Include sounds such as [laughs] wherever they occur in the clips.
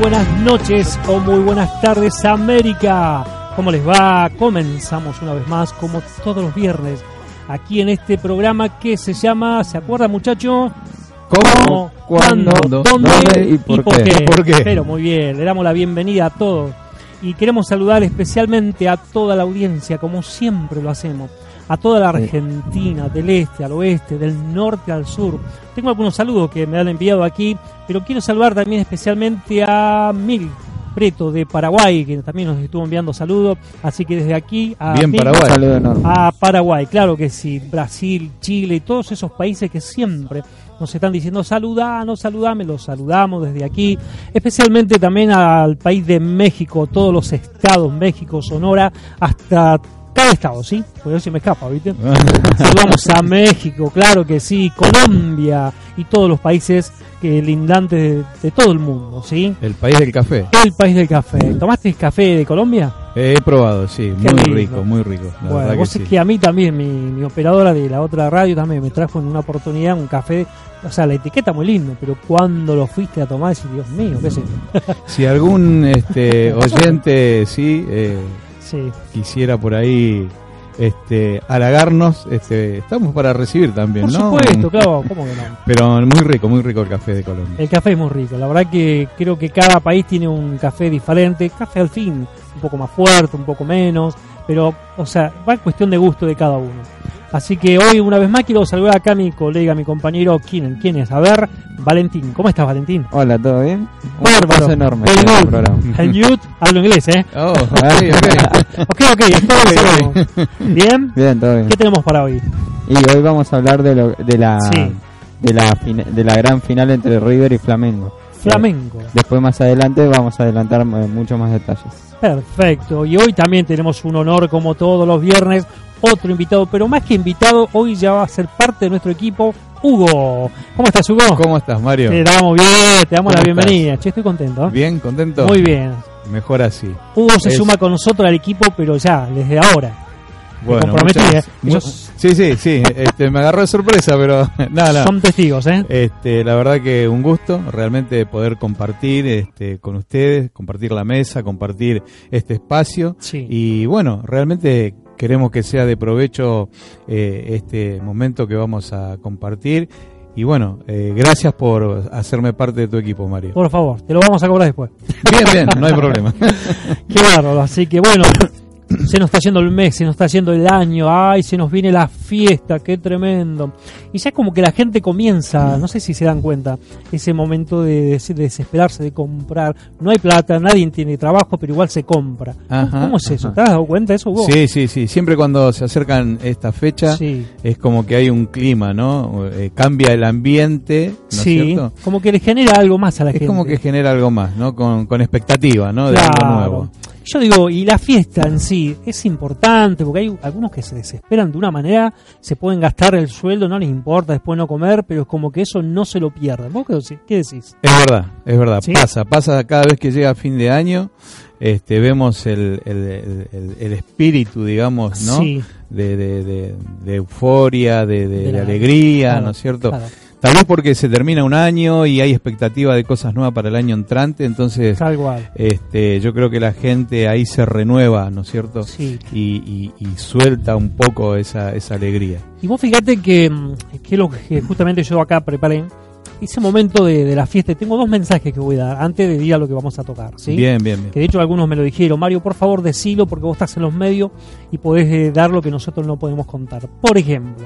buenas noches o muy buenas tardes América. ¿Cómo les va? Comenzamos una vez más como todos los viernes aquí en este programa que se llama, ¿se acuerda muchacho? ¿Cómo? ¿Cuándo? ¿Dónde? ¿Y por, qué? ¿Por qué? Pero muy bien, le damos la bienvenida a todos y queremos saludar especialmente a toda la audiencia, como siempre lo hacemos, a toda la Argentina, del este al oeste, del norte al sur. Tengo algunos saludos que me han enviado aquí, pero quiero saludar también especialmente a Mil Preto de Paraguay, que también nos estuvo enviando saludos. Así que desde aquí a, Bien, Mil- Paraguay. A Paraguay, claro que sí, Brasil, Chile y todos esos países que siempre nos están diciendo saludanos, saludame, los saludamos desde aquí, especialmente también al país de México, todos los estados, México, Sonora, hasta cada estado, ¿sí? Porque se me escapa, ¿viste? Saludamos a México, claro que sí, Colombia y todos los países que lindantes de, de todo el mundo, ¿sí? El país del café. El país del café. ¿Tomaste café de Colombia? He probado, sí, Qué muy lindo. rico, muy rico. La Bueno, vos que sí. que a mí también, mi, mi operadora de la otra radio también me trajo en una oportunidad un café, o sea, la etiqueta muy lindo, pero cuando lo fuiste a tomar, decís, Dios mío, qué sé yo. Si algún este, [laughs] oyente sí eh, Sí, quisiera por ahí este, halagarnos, este, estamos para recibir también, por ¿no? supuesto, claro, ¿cómo que no? Pero muy rico, muy rico el café de Colombia. El café es muy rico, la verdad que creo que cada país tiene un café diferente, café al fin, un poco más fuerte, un poco menos, pero, o sea, va en cuestión de gusto de cada uno. Así que hoy, una vez más, quiero saludar acá a mi colega, mi compañero, ¿quién, quién es? A ver, Valentín, ¿cómo estás, Valentín? Hola, ¿todo bien? Un Bárbaro. abrazo enorme el good. programa. And you, hablo inglés, ¿eh? [laughs] Oh, ok, ok. [laughs] Ok, ok, entonces, ¿bien? Bien, todo bien. ¿Qué tenemos para hoy? Y hoy vamos a hablar de, lo, de la Sí. de la de la gran final entre River y Flamengo. Flamengo. Después más adelante vamos a adelantar muchos más detalles. Perfecto. Y hoy también tenemos un honor, como todos los viernes, otro invitado, pero más que invitado, hoy ya va a ser parte de nuestro equipo, Hugo. ¿Cómo estás, Hugo? ¿Cómo estás, Mario? Te damos bien, te damos la ¿Cómo bienvenida. Che, estoy contento. ¿Bien? ¿Contento? Muy bien. Mejor así. Hugo se suma con nosotros al equipo, pero ya, desde ahora. Bueno, muchas- ¿eh? Sí, sí, sí. Este, me agarró de sorpresa, pero [laughs] nada, Son testigos, ¿eh? Este, la verdad que un gusto realmente poder compartir este, con ustedes, compartir la mesa, compartir este espacio. Sí. Y bueno, realmente queremos que sea de provecho eh, este momento que vamos a compartir. Y bueno, eh, gracias por hacerme parte de tu equipo, Mario. Por favor, te lo vamos a cobrar después. Bien, bien, no hay problema. [laughs] Qué bárbaro, así que bueno, [clears throat] se nos está yendo el mes, se nos está yendo el año, ay, se nos viene la fiesta, qué tremendo. Y ya como que la gente comienza, no sé si se dan cuenta, ese momento de, des- de desesperarse, de comprar. No hay plata, nadie tiene trabajo, pero igual se compra. Ajá, ¿Cómo es eso? ajá. ¿Te has dado cuenta de eso vos? Sí, sí, sí. Siempre cuando se acercan esta fecha, Sí. es como que hay un clima, ¿no? Eh, cambia el ambiente, ¿no es Sí, cierto? como que le genera algo más a la Es gente. como que genera algo más, ¿no? Con, con expectativa, ¿no? De Claro. algo nuevo. Yo digo, y la fiesta en sí es importante porque hay algunos que se desesperan de una manera, se pueden gastar el sueldo, no les importa después no comer, pero es como que eso no se lo pierden. ¿Vos qué decís? ¿Qué decís? Es verdad, es verdad. ¿Sí? Pasa, pasa cada vez que llega fin de año, este, vemos el, el, el- espíritu, digamos, ¿no? Sí. De, de, de- de euforia, de, la- alegría, claro, ¿no es cierto? claro. Tal vez porque se termina un año y hay expectativa de cosas nuevas para el año entrante, entonces Tal cual. este, yo creo que la gente ahí se renueva, ¿no es cierto? Sí. Y, y- y suelta un poco esa, esa alegría. Y vos fíjate que, que lo que justamente yo acá preparé, ese momento de, de la fiesta, tengo dos mensajes que voy a dar antes de ir a lo que vamos a tocar. ¿sí? Bien, bien, bien. Que de hecho algunos me lo dijeron, Mario, por favor decilo porque vos estás en los medios y podés eh, dar lo que nosotros no podemos contar. Por ejemplo,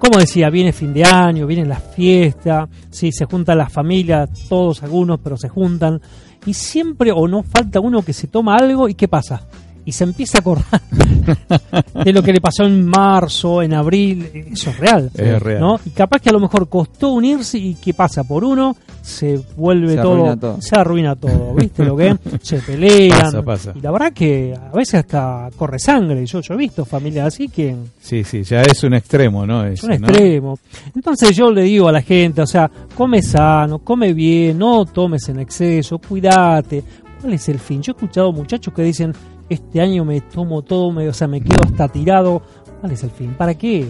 como decía, viene fin de año, viene la fiesta, sí, se juntan las familias, todos algunos, pero se juntan, y siempre o no falta uno que se toma algo y ¿qué pasa? Y se empieza a acordar [laughs] de lo que le pasó en marzo, en abril, eso es real. Es real. ¿no? Y capaz que a lo mejor costó unirse y ¿qué pasa? Por uno se vuelve Se todo, arruina todo. se arruina todo, ¿viste lo que? [laughs] Se pelean. Pasa, pasa. Y la verdad que a veces hasta corre sangre. Yo, yo he visto familias así que Sí, sí, ya es un extremo, ¿no? es un ¿no? extremo. Entonces yo le digo a la gente, o sea, come sano, come bien, no tomes en exceso, cuídate. ¿Cuál es el fin? Yo he escuchado muchachos que dicen, este año me tomo todo, me, o sea, me quedo hasta tirado. ¿Cuál es el fin? ¿Para qué?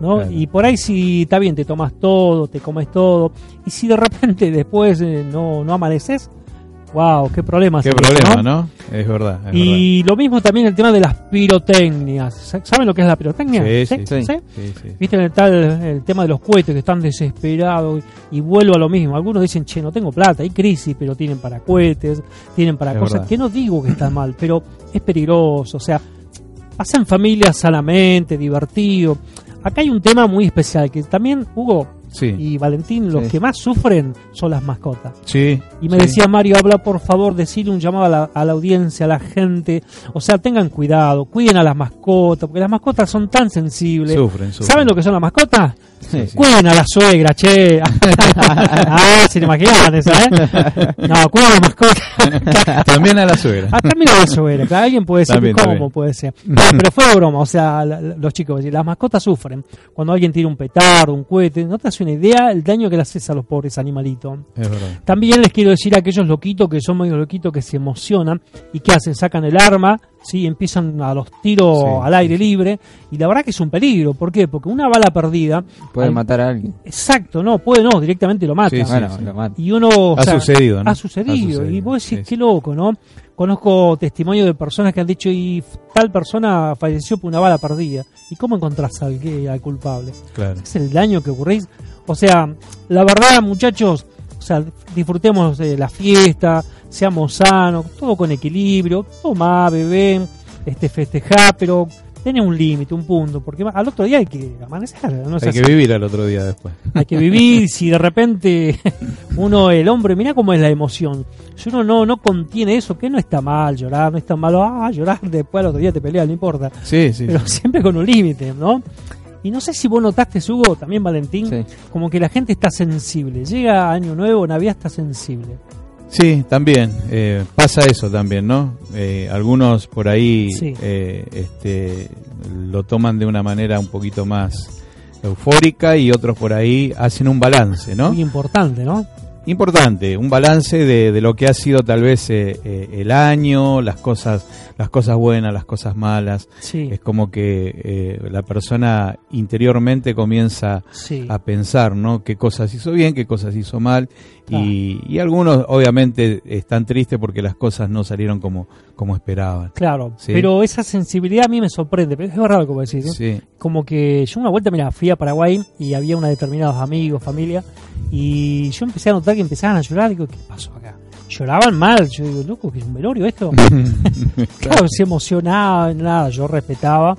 ¿no? Claro. Y por ahí si está bien, te tomas todo, te comes todo, y si de repente [laughs] después eh, no, no amaneces, wow, qué problema. Qué sería, problema, ¿no? Es verdad. es Y lo mismo también el tema de las pirotecnias. ¿Sa- ¿Saben lo que es la pirotecnia? Sí, sí, ¿Sí? sí. sí, sí. Viste el, tal, el tema de los cohetes que están desesperados y vuelvo a lo mismo. Algunos dicen, che, no tengo plata, hay crisis, pero tienen para cohetes, tienen para Es cosas verdad. que no digo que está mal, pero es peligroso. O sea, pasan familias sanamente, divertido. Acá hay un tema muy especial que también, Hugo Sí, y Valentín, los Sí. que más sufren son las mascotas. sí. Y me sí. decía Mario, habla por favor, decirle un llamado a la, a la audiencia, a la gente. O sea, tengan cuidado, cuiden a las mascotas, porque las mascotas son tan sensibles. Sufren, sufren. ¿Saben lo que son las mascotas? Sí, sí. Cuiden a la suegra, che. [laughs] ah, se le imaginan esa, ¿eh? No, cuiden a las [laughs] mascotas. También a la suegra. Ah, también a la suegra. Claro, alguien puede decir, También, ¿cómo puede ser? No, pero fue de broma. O sea, la- la- los chicos, las mascotas sufren. Cuando alguien tira un petardo, un cohete, no te hace una idea el daño que le haces a los pobres animalitos. Es verdad. También les quiero decir a aquellos loquitos que son medio loquitos que se emocionan y que hacen, sacan el arma, sí, empiezan a los tiros Sí, al aire libre y la verdad que es un peligro, ¿por qué? Porque una bala perdida, Puede matar a alguien. exacto, no, puede no, directamente lo mata. Sí, sí, bueno, sí. lo mata. Y uno, o Ha sea, sucedido, ¿no? ha sucedido, Ha sucedido, y vos decís, sí, qué loco, ¿no? Conozco testimonios de personas que han dicho y tal persona falleció por una bala perdida. ¿Y cómo encontrás al, que- al culpable? Claro. es el daño que ocurrís. O sea, la verdad, muchachos, o sea, disfrutemos de la fiesta, seamos sanos, todo con equilibrio, tomá, bebé, este, festejá, pero tiene un límite, un punto, porque al otro día hay que amanecer, no Hay que vivir al otro día después. [laughs] Hay que vivir, si de repente [laughs] uno, el hombre, mira cómo es la emoción. Si uno no, no contiene eso, que no está mal llorar, no está malo, ah, llorar después al otro día te peleas, no importa Sí, sí. pero siempre con un límite, ¿no? Y no sé si vos notaste, Hugo, también Valentín, Sí. como que la gente está sensible. Llega Año Nuevo, Navidad está sensible. Sí, también. eh, pasa eso también, ¿no? Eh, algunos por ahí Sí. eh, este, lo toman de una manera un poquito más eufórica y otros por ahí hacen un balance, ¿no? Muy importante, ¿no? Importante, un balance de, de lo que ha sido tal vez eh, eh, el año, las cosas, las cosas buenas, las cosas malas. Sí, Es como que eh, la persona interiormente comienza sí. a pensar, ¿no? Qué cosas hizo bien, qué cosas hizo mal. Claro. Y, y algunos obviamente están tristes porque las cosas no salieron como, como esperaban. Claro, Sí. pero esa sensibilidad a mí me sorprende. Pero es verdad como decís. ¿eh? Sí, Como que yo una vuelta, mira, fui a Paraguay y había una determinados amigos, familia, y yo empecé a notar que empezaban a llorar. Digo, ¿qué pasó acá? Lloraban mal. Yo digo, loco, que es un velorio esto. [laughs] [laughs] Claro, se emocionaba, nada, yo respetaba.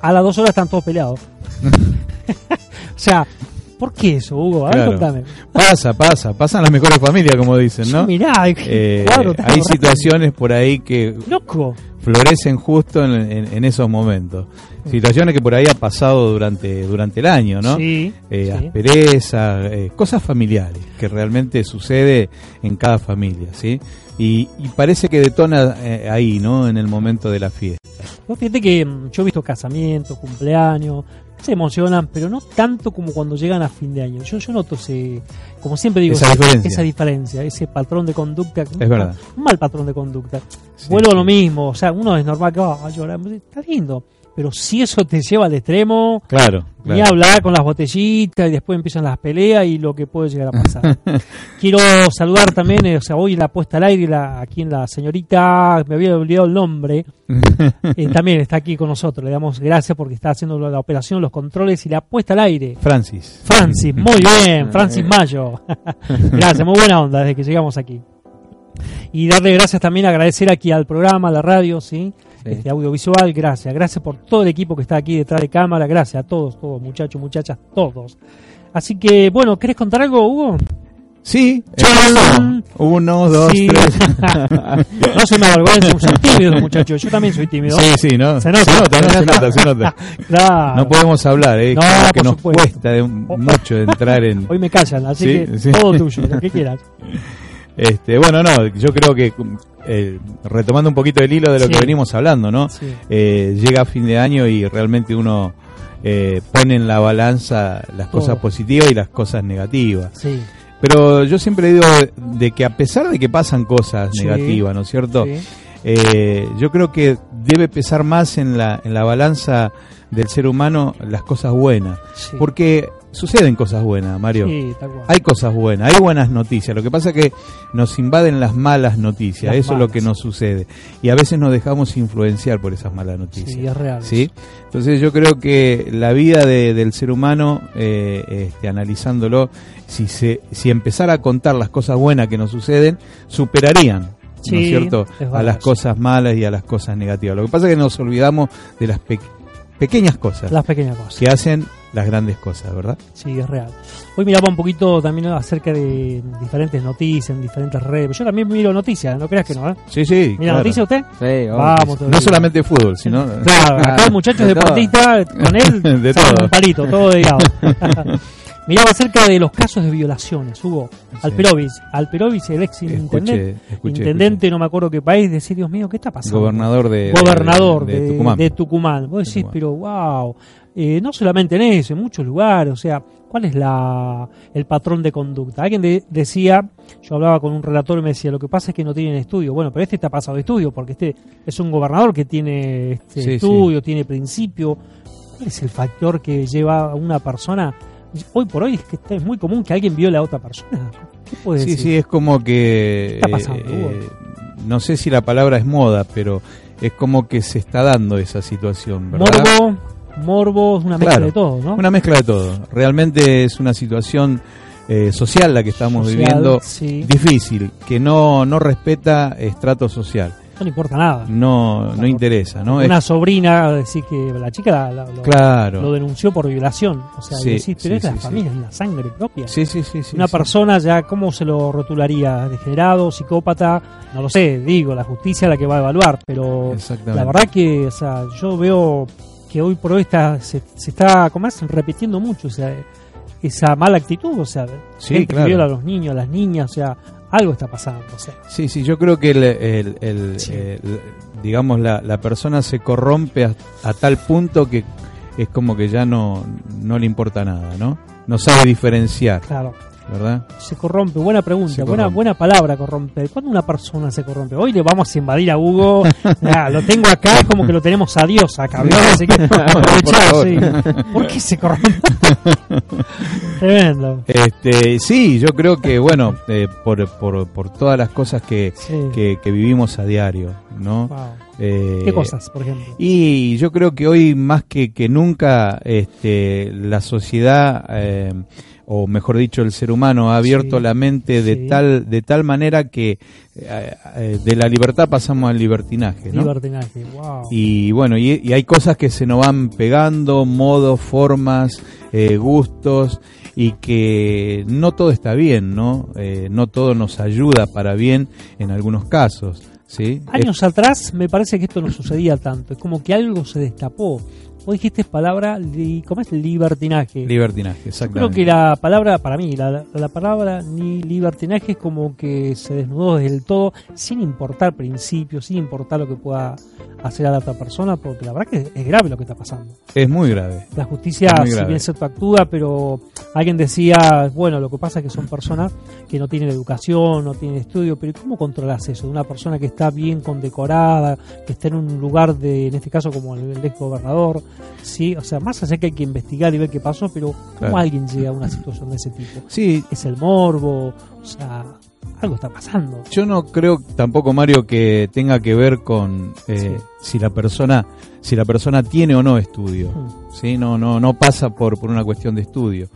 A las dos horas están todos peleados. [laughs] o sea, ¿por qué eso, Hugo? A ver, Claro. contame. pasa, pasa, pasan las mejores familias, como dicen, ¿no? Yo mirá, Eh, claro, hay situaciones por ahí que Loco. florecen justo en, en- en esos momentos. Situaciones que por ahí ha pasado durante, durante el año, ¿no? Sí, Eh, sí. aspereza, eh, cosas familiares que realmente sucede en cada familia, ¿sí? Y, y parece que detona ahí, ¿no? En el momento de la fiesta. Vos fíjate que mm, yo he visto casamientos, cumpleaños, se emocionan, pero no tanto como cuando llegan a fin de año. Yo, yo noto ese, como siempre digo, Esa esa- diferencia. esa diferencia, ese patrón de conducta. Es verdad. Un mal patrón de conducta. Sí, Vuelvo a lo mismo, o sea, uno es normal que va a llorar, está lindo. Pero si eso te lleva al extremo, Claro, ni claro. hablar con las botellitas y después empiezan las peleas y lo que puede llegar a pasar. [laughs] Quiero saludar también, eh, o sea, hoy en la puesta al aire, la, aquí en la señorita, me había olvidado el nombre, [laughs] eh, también está aquí con nosotros. Le damos gracias porque está haciendo la operación, los controles y la puesta al aire. Francis. Francis, muy bien, [laughs] Francis Mayo. gracias, muy buena onda desde que llegamos aquí. Y darle gracias también, agradecer aquí al programa, a la radio, ¿sí? Sí. Este audiovisual, gracias. Gracias por todo el equipo que está aquí detrás de cámara, gracias a todos, todos, muchachos, muchachas, todos. Así que, bueno, ¿querés contar algo, Hugo? Sí, empezó. Uno, dos, Sí. tres. [laughs] no se me avergüenza, son tímidos, muchachos. Yo también soy tímido. Sí, sí, ¿no? Se nota. ¿no? Se nota, se nota. [laughs] No podemos hablar, ¿eh? No, que por nos supuesto. cuesta de- mucho entrar en... [laughs] Hoy me callan, así Sí, que sí. todo tuyo, lo que quieras. Este, bueno, no, yo creo que eh, retomando un poquito el hilo de lo Sí. que venimos hablando, ¿no? Sí. Eh, llega a fin de año y realmente uno eh, pone en la balanza las Todo. cosas positivas y las cosas negativas. Sí. Pero yo siempre digo de, que a pesar de que pasan cosas negativas, ¿no es cierto? sí. yo creo que debe pesar más en la, en la balanza del ser humano las cosas buenas. Porque suceden cosas buenas, Mario. Sí, tal cual. Hay cosas buenas, hay buenas noticias. Lo que pasa es que nos invaden las malas noticias. Las Eso es lo que nos sucede. Y a veces nos dejamos influenciar por esas malas noticias. Sí, es real. ¿sí? Entonces yo creo que la vida de- del ser humano, eh, este, analizándolo, si, se, si empezara a contar las cosas buenas que nos suceden, superarían. ¿No Sí, es cierto? es A las cosas malas y a las cosas negativas. Lo que pasa es que nos olvidamos de las pequeñas cosas Las pequeñas cosas. que hacen las grandes cosas, ¿verdad? Sí, es real. Hoy miraba un poquito también acerca de diferentes noticias en diferentes redes. Yo también miro noticias, no creas que no, ¿eh? Sí, sí. ¿Mira claro. noticias usted? Sí, obvio. Vamos, No solamente fútbol, sino... Claro, [laughs] acá el muchacho De es deportista, con él [laughs] De todo. un palito, todo dedicado. [laughs] Miraba acerca de los casos de violaciones. Hubo Alperovich, Alperovich, el ex intendente, Escuché, escuché, intendente, no me acuerdo qué país, decir, Dios mío, ¿qué está pasando? Gobernador de, Gobernador de, de, de Tucumán. de Tucumán. Vos decís, Tucumán. pero wow, eh, no solamente en eso, en muchos lugares, o sea, ¿cuál es la el patrón de conducta? Alguien de- decía, yo hablaba con un relator y me decía, lo que pasa es que no tienen estudio. Bueno, pero este está pasado de estudio, porque este es un gobernador que tiene este Sí, estudio, tiene principio. ¿Cuál es el factor que lleva a una persona? Hoy por hoy es que es muy común que alguien viole a otra persona. [laughs] ¿Qué puede Sí, decir? sí, es como que... ¿Qué está pasando, eh, no sé si la palabra es moda, pero es como que se está dando esa situación, ¿verdad? Morbo, morbo, es una mezcla Claro. de todo, ¿no? Una mezcla de todo. Realmente es una situación eh, social la que estamos Social, viviendo, sí. difícil, que no, no respeta estrato social. No importa nada. No, no interesa, ¿no? Es- Una sobrina, decir que la chica la- la- lo, claro. lo denunció por violación. O sea, Sí, decís, pero sí, es la sí, sí. familia, es la sangre propia. Sí, sí, sí, sí. Una persona ya, ¿cómo se lo rotularía? ¿Degenerado, psicópata? No lo sé, digo, la justicia es la que va a evaluar, pero la verdad que, o sea, yo veo que hoy por hoy está, se, se está, ¿cómo es? Repitiendo mucho, o sea, esa mala actitud, o sea, Sí, gente que viola a los niños, a las niñas, o sea, algo está pasando, o sea. Sí, sí, yo creo que el, el- el- Sí. el- digamos la, la persona se corrompe a, a tal punto que es como que ya no, no le importa nada, ¿no? No sabe diferenciar, Claro. ¿Verdad? Se corrompe, buena pregunta, buena buena palabra corromper. ¿Cuándo una persona se corrompe? Hoy le vamos a invadir a Hugo, [laughs] Nah, lo tengo acá, es como que lo tenemos a Dios acá. [laughs] Así que sí. ¿Por qué se corrompe? [laughs] Tremendo. Este, sí, yo creo que, bueno, eh, por, por, por todas las cosas que, Sí. que, que vivimos a diario, ¿no? Wow. Eh, ¿Qué cosas, por ejemplo? Y yo creo que hoy más que, que nunca este, la sociedad, eh, o mejor dicho, el ser humano ha abierto Sí, la mente de sí. tal de tal manera que eh, eh, de la libertad pasamos al libertinaje, ¿no? Libertinaje, wow. Y bueno, y, y hay cosas que se nos van pegando, modos, formas, eh, gustos, y que no todo está bien, ¿no? Eh, no todo nos ayuda para bien en algunos casos, ¿sí? Años atrás me parece que esto no sucedía tanto, es como que algo se destapó. Vos dijiste palabra, li- ¿cómo es? Libertinaje. Libertinaje, Yo exactamente. creo que la palabra, para mí, la, la palabra ni libertinaje es como que se desnudó desde el todo, sin importar principios, sin importar lo que pueda hacer a la otra persona, porque la verdad que es grave lo que está pasando. Es muy grave. La justicia, si bien cierto, actúa, pero alguien decía, bueno, lo que pasa es que son personas que no tienen educación, no tienen estudio, pero ¿cómo controlas eso? De una persona que está bien condecorada, que está en un lugar de, en este caso como el, el ex gobernador, sí, o sea, más allá que hay que investigar y ver qué pasó, pero ¿cómo Claro. alguien llega a una situación de ese tipo? Sí, Es el morbo, o sea, algo está pasando. yo no creo tampoco Mario que tenga que ver con eh, si la persona si la persona tiene o no estudio. Mm. ¿sí? No, no, no pasa por, por una cuestión de estudio.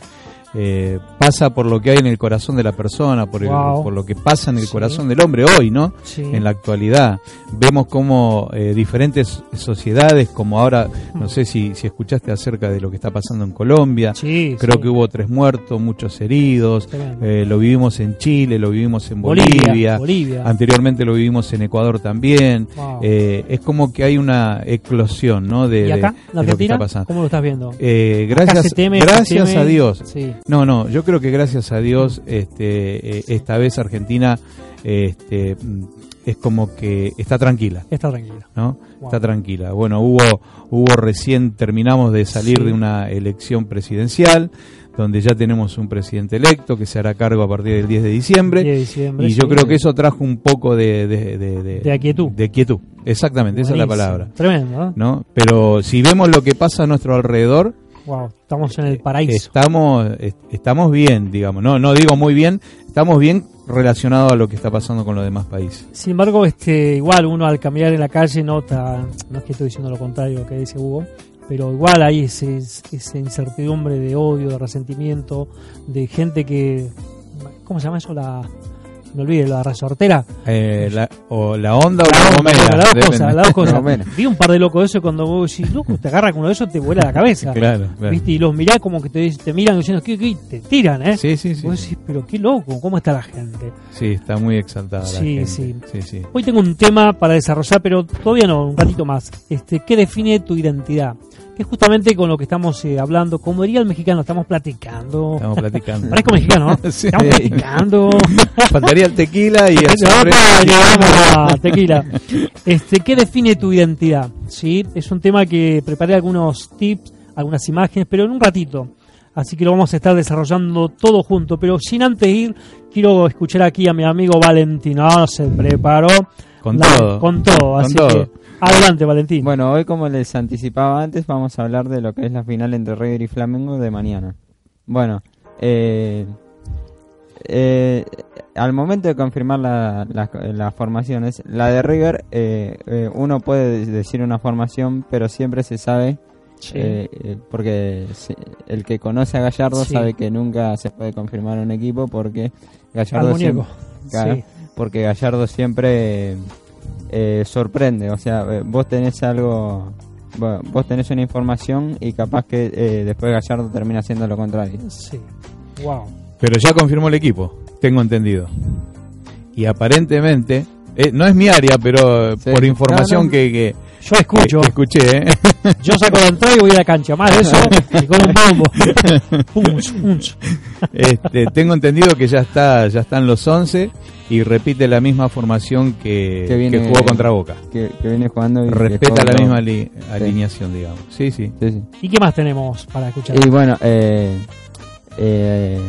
Eh, pasa por lo que hay en el corazón de la persona, por, el- Wow. por lo que pasa en el Sí. corazón del hombre hoy, ¿no? Sí. En la actualidad. Vemos como eh, diferentes sociedades, como ahora, no sé si, si escuchaste acerca de lo que está pasando en Colombia, Sí, creo que hubo tres muertos, muchos heridos, eh, lo vivimos en Chile, lo vivimos en Bolivia, Bolivia, Bolivia. anteriormente lo vivimos en Ecuador también. Wow. Eh, es como que hay una eclosión, ¿no? De, ¿Y acá, de- lo que está pasando. ¿Cómo lo estás viendo? Gracias teme, gracias a Dios. Sí. No, no, yo creo que gracias a Dios este, eh, esta vez Argentina este, mm, es como que está tranquila, Está tranquila. ¿no? Wow. Está tranquila. Bueno, hubo, hubo recién, terminamos de salir Sí. de una elección presidencial, donde ya tenemos un presidente electo que se hará cargo a partir del 10 de diciembre. 10 de diciembre, y yo creo que eso trajo un poco de... De, de, de- De aquietud. De quietud, exactamente, esa es la palabra. Tremendo, ¿no? ¿no? Pero si vemos lo que pasa a nuestro alrededor, Wow, estamos en el paraíso. estamos est- estamos bien, digamos, no no digo muy bien, estamos bien relacionado a lo que está pasando con los demás países. Sin embargo, este, igual uno al caminar en la calle nota, no es que estoy diciendo lo contrario que dice Hugo, pero igual hay ese, esa incertidumbre de odio, de resentimiento, de gente que, ¿cómo se llama eso? La, me olvidé, la resortera. Eh, la, o la onda o la, gomera, las dos cosas, las dos cosas. Gomera. Vi un par de locos de eso cuando vos decís, loco, te agarra con uno de esos, te vuela la cabeza. Claro, claro. ¿Viste? Y los mirás como que te, te miran diciendo, ¿qué, qué? Te tiran, ¿eh? Sí, sí, sí. Vos decís, pero qué loco, ¿cómo está la gente? Sí, está muy exaltada la Sí, gente. sí. sí, sí. Hoy tengo un tema para desarrollar, pero todavía no, un ratito más. Este, ¿Qué define tu identidad? Que es justamente con lo que estamos eh, hablando. Como diría el mexicano, estamos platicando. Estamos platicando. Parezco mexicano, ¿no? [laughs] Sí. Estamos platicando. [laughs] Faltaría el tequila y el [laughs] a tequila. Este, ¿Qué define tu identidad? ¿Sí? Es un tema que preparé algunos tips, algunas imágenes, pero en un ratito. Así que lo vamos a estar desarrollando todo junto. Pero sin antes ir, quiero escuchar aquí a mi amigo Valentino. Se preparó. Con La- todo. Con todo. Con así todo. que adelante, Valentín. Bueno, hoy como les anticipaba antes, vamos a hablar de lo que es la final entre River y Flamengo de mañana. Bueno, eh, eh, al momento de confirmar la- la- las formaciones, la de River, eh, eh, uno puede decir una formación, pero siempre se sabe, Sí. eh, eh, porque el que conoce a Gallardo Sí. sabe que nunca se puede confirmar un equipo porque Al Gallardo siempre, Claro, Sí. porque Gallardo siempre eh, sorprende, o sea, eh, vos tenés algo, bueno, vos tenés una información y capaz que eh, después Gallardo termina haciendo lo contrario. Sí. Wow. Pero ya confirmó el equipo, tengo entendido. Y aparentemente, eh, no es mi área, pero Sí. por información No, no. que, que, Yo escucho. [laughs] escuché, ¿eh? [laughs] Yo saco la entrada y voy a la cancha. Más de eso, y con un bombo. [laughs] Punch, punch. Este, tengo entendido que ya está ya están los 11 y repite la misma formación que, Que viene- que jugó contra Boca. Que, que viene jugando y Respeta la misma ali- alineación, digamos. Sí, sí. Sí, sí. ¿Y qué más tenemos para escuchar? Y bueno, eh, eh,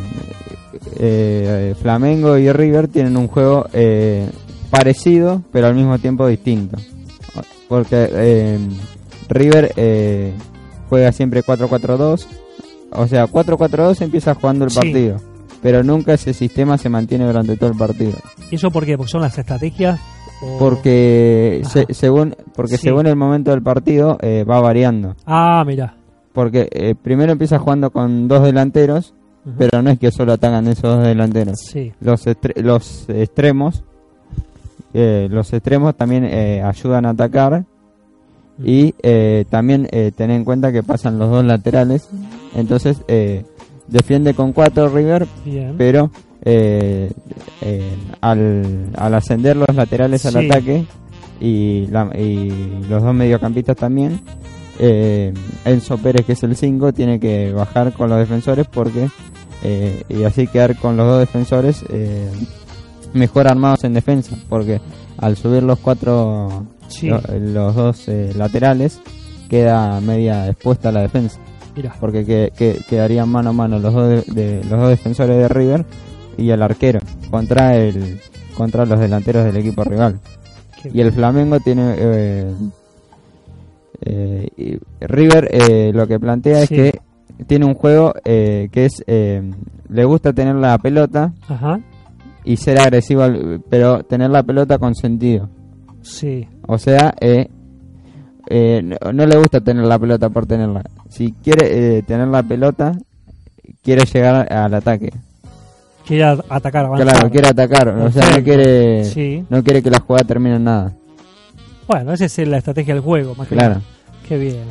eh, Flamengo y River tienen un juego eh, parecido, pero al mismo tiempo distinto. Porque eh, River eh, juega siempre 4-4-2, o sea, 4-4-2 empieza jugando el Sí. partido, pero nunca ese sistema se mantiene durante todo el partido. ¿Y eso por qué? ¿Porque son las estrategias? o- Porque se- según porque Sí. según el momento del partido eh, va variando. Ah, mira. Porque eh, primero empieza jugando con dos delanteros, pero no es que solo atacan esos dos delanteros. Sí. Los, estre- los extremos, eh, los extremos también eh, ayudan a atacar y eh, también eh, tener en cuenta que pasan los dos laterales. Entonces eh, defiende con cuatro River, Bien. pero eh, al, al ascender los laterales al ataque y, la- y los dos mediocampistas también, Enzo Pérez, que es el 5, tiene que bajar con los defensores porque eh, y así quedar con los dos defensores mejor armados en defensa, porque al subir los cuatro Sí. lo- los dos eh, laterales queda media expuesta la defensa porque que, que- quedarían mano a mano los dos de, de- los dos defensores de River y el arquero contra el contra los delanteros del equipo rival Qué y el Flamengo tiene eh, eh, y River eh, lo que plantea Sí. es que tiene un juego eh, que es eh, le gusta tener la pelota Ajá. Y ser agresivo pero tener la pelota con sentido Sí. o sea, eh, eh, no, no le gusta tener la pelota por tenerla. Si quiere eh, tener la pelota, quiere llegar al ataque. Quiere atacar, avanzar. Claro, quiere atacar. O sea, no quiere, Sí. no quiere que la jugada termine en nada. Bueno, esa es la estrategia del juego, más que Claro. Qué bien.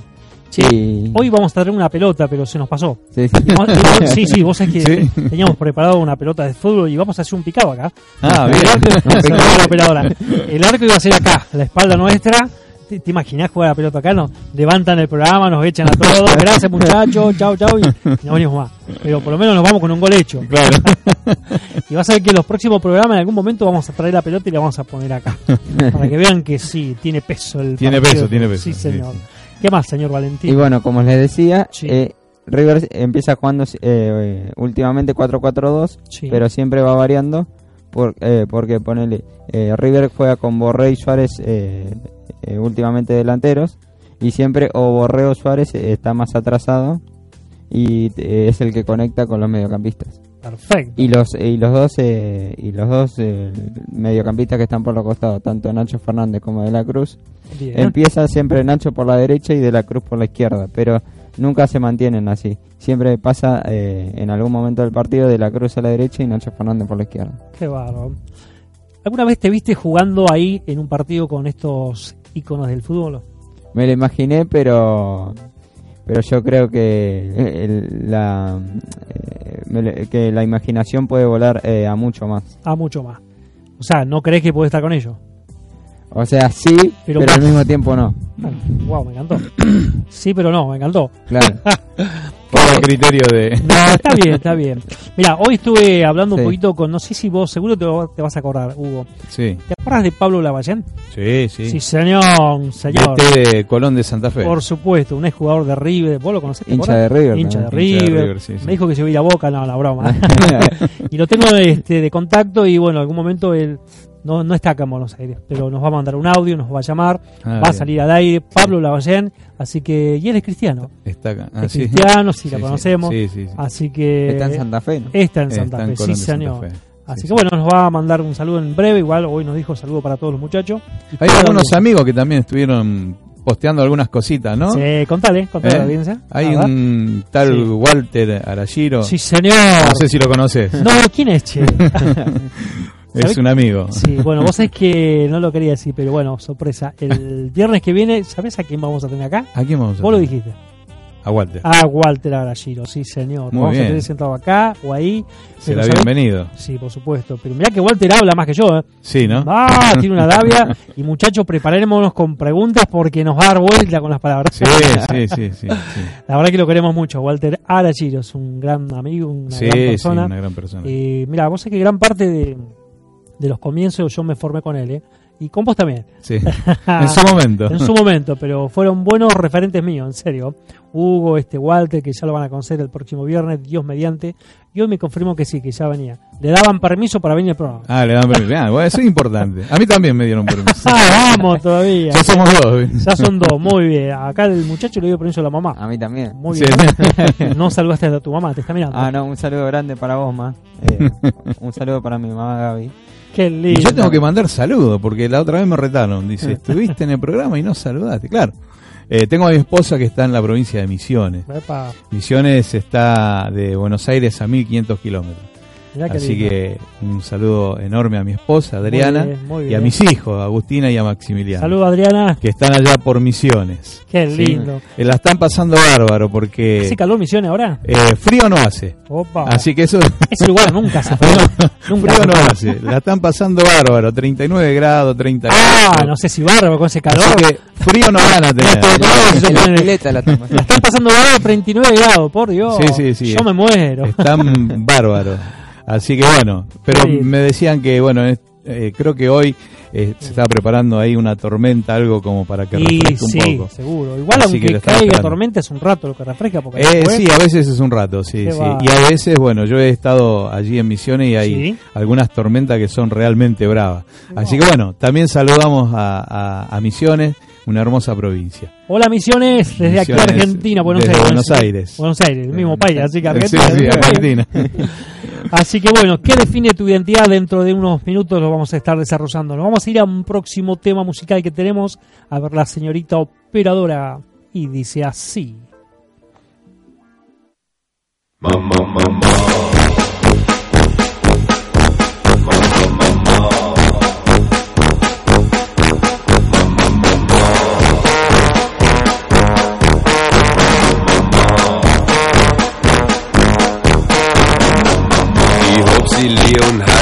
Sí. Hoy vamos a traer una pelota, pero se nos pasó. sí, sí. Vamos- vos- sí, sí, vos sabés que Sí. teníamos preparado una pelota de fútbol y vamos a hacer un picado acá. Ah, El bien. arco, la operadora. El arco iba a ser acá, la espalda nuestra, ¿Te, te imaginás jugar a la pelota acá? Nos levantan el programa, nos echan a todos. [laughs] Gracias, muchachos. Chau, chau. Y no venimos más. Pero por lo menos nos vamos con un gol hecho. Claro. [laughs] Y vas a ver que en los próximos programas en algún momento vamos a traer la pelota y la vamos a poner acá. Para que vean que sí, tiene peso el Tiene partido. peso, tiene peso, Sí, sí, señor. sí. ¿Qué más, señor Valentín? Y bueno, como les decía, Sí. eh, River empieza jugando eh, últimamente 4-4-2, Sí. pero siempre va variando. Por, eh, porque ponele, River juega con Borré y Suárez últimamente delanteros. Y siempre o Borré o Suárez está más atrasado y es el que conecta con los mediocampistas. Perfecto. Y los y los dos eh, y los dos eh, mediocampistas que están por los costados, tanto Nacho Fernández como De la Cruz, Bien. Empieza siempre Nacho por la derecha y De la Cruz por la izquierda, pero nunca se mantienen así. Siempre pasa eh, en algún momento del partido De la Cruz a la derecha y Nacho Fernández por la izquierda. Qué bárbaro. ¿Alguna vez te viste jugando ahí en un partido con estos íconos del fútbol? Me lo imaginé, pero pero yo creo que el- la eh, que la imaginación puede volar eh, a mucho más. Ah, mucho más. O sea, ¿no crees que puede estar con ellos? O sea, sí, Pero al mismo tiempo no. wow, me encantó. [clears throat] Sí, pero no, me encantó. Claro. [laughs] Por criterio de. No, está bien, está bien. Mira, hoy estuve hablando un poquito con, no sé si vos, seguro te, va- te vas a acordar, Hugo. Sí, ¿Te acuerdas de Pablo Lavallén? sí, sí. Sí, señor, señor. DT de Colón de Santa Fe. Por supuesto, un exjugador de River. ¿Vos lo conocés? Hincha de River Hincha de. River. Hincha de River, sí, sí. Me dijo que se iba a ir a Boca, no, la broma. [laughs] [laughs] y lo tengo este, de contacto y bueno, en algún momento él no, no está acá en Buenos Aires, pero nos va a mandar un audio, nos va a llamar, Ah, va a salir al aire, Pablo Lavallén, así que, y él es cristiano, Está acá. Ah, es sí. cristiano, [laughs] sí, la Sí, conocemos, Sí, sí, sí. así que Está en Santa Fe, ¿no? está en Santa Fe, sí señor. Así Sí, que bueno, nos va a mandar un saludo en breve, igual hoy nos dijo saludo para todos los muchachos. Hay algunos los- amigos que también estuvieron posteando algunas cositas, ¿no? Sí, contale, contale a la ¿Eh? audiencia. Hay un tal Sí. Walter Arashiro. Sí, señor. No sé si lo conoces. No, ¿quién es, che? [laughs] es un amigo. Sí, bueno, vos sabés que no lo quería decir, pero bueno, sorpresa. El [laughs] viernes que viene, ¿sabés a quién vamos a tener acá? ¿A quién vamos a Vos lo tener? dijiste. A Walter. A Walter Arashiro, sí, señor. Muy vamos a bien. tener sentado acá o ahí. Será pero ¿sabés? bienvenido. Sí, por supuesto. Pero mirá que Walter habla más que yo, ¿eh? Sí, ¿no? Ah, tiene una labia. [laughs] Y muchachos, preparémonos con preguntas porque nos va a dar vuelta con las palabras. Sí, sí, sí, sí. sí. La verdad que lo queremos mucho. Walter Arashiro es un gran amigo, una Sí, gran sí, persona. una gran persona. Eh, mira, vos sabés que gran parte de, de los comienzos yo me formé con él, ¿eh? Y con vos también. Sí. [laughs] en su momento. En su momento, pero fueron buenos referentes míos, en serio. Hugo, este Walter, que ya lo van a conocer el próximo viernes, Dios mediante. Y hoy me confirmó que sí, que ya venía. Le daban permiso para venir al programa. Ah, le dan permiso. Ah, bueno, eso es importante. A mí también me dieron permiso. [laughs] Ah, vamos todavía. ya somos dos. Ya son dos, muy bien. Acá el muchacho le dio permiso a la mamá. A mí también. Muy Sí. bien. [laughs] No saludaste a tu mamá, te está mirando. Ah, no, un saludo grande para vos, ma. Eh, un saludo para mi mamá Gaby. Qué Y lindo. yo tengo que mandar saludos, porque la otra vez me retaron. Dice, [laughs] estuviste en el programa y no saludaste. Claro. Eh, tengo a mi esposa que está en la provincia de Misiones. Epa, Misiones está de Buenos Aires a 1500 kilómetros. Mirá Así que un saludo enorme a mi esposa, Adriana, bien, muy y a mis hijos, Agustina y a Maximiliano, Saludos, Adriana. que están allá por Misiones. Qué lindo. Eh, la están pasando bárbaro porque ¿Hace calor misiones ahora? eh, frío no hace. Opa. Así que eso... [laughs] Ese lugar nunca se fue. [laughs] Nunca frío no hace. La están pasando bárbaro. 39 grados, 30 Ah, grados. no sé si bárbaro con ese calor. Así que frío no van a [laughs] tener. La están pasando bárbaro 39 grados, por Dios. Sí, sí, sí. Yo me muero. Están bárbaros. Así que bueno, pero Sí. me decían que bueno, eh, creo que hoy eh, se está preparando ahí una tormenta, algo como para que Y refresque un sí, poco. seguro. Igual Así que aunque estamos caiga tormenta es un rato lo que refresca porque Eh, después- sí, a veces es un rato, sí, sí. va. Y a veces, bueno, yo he estado allí en Misiones y hay Sí. algunas tormentas que son realmente bravas. Así que bueno, también saludamos a, a- a Misiones, una hermosa provincia. Hola Misiones, desde aquí Argentina, Buenos desde Aires. Buenos Aires. Buenos Aires, el mismo Buenos país, así que Sí, Argentina. sí, país. Argentina. Así que bueno, ¿qué define tu identidad? Dentro de unos minutos lo vamos a estar desarrollando. Nos vamos a ir a un próximo tema musical que tenemos, a ver la señorita operadora, y dice así.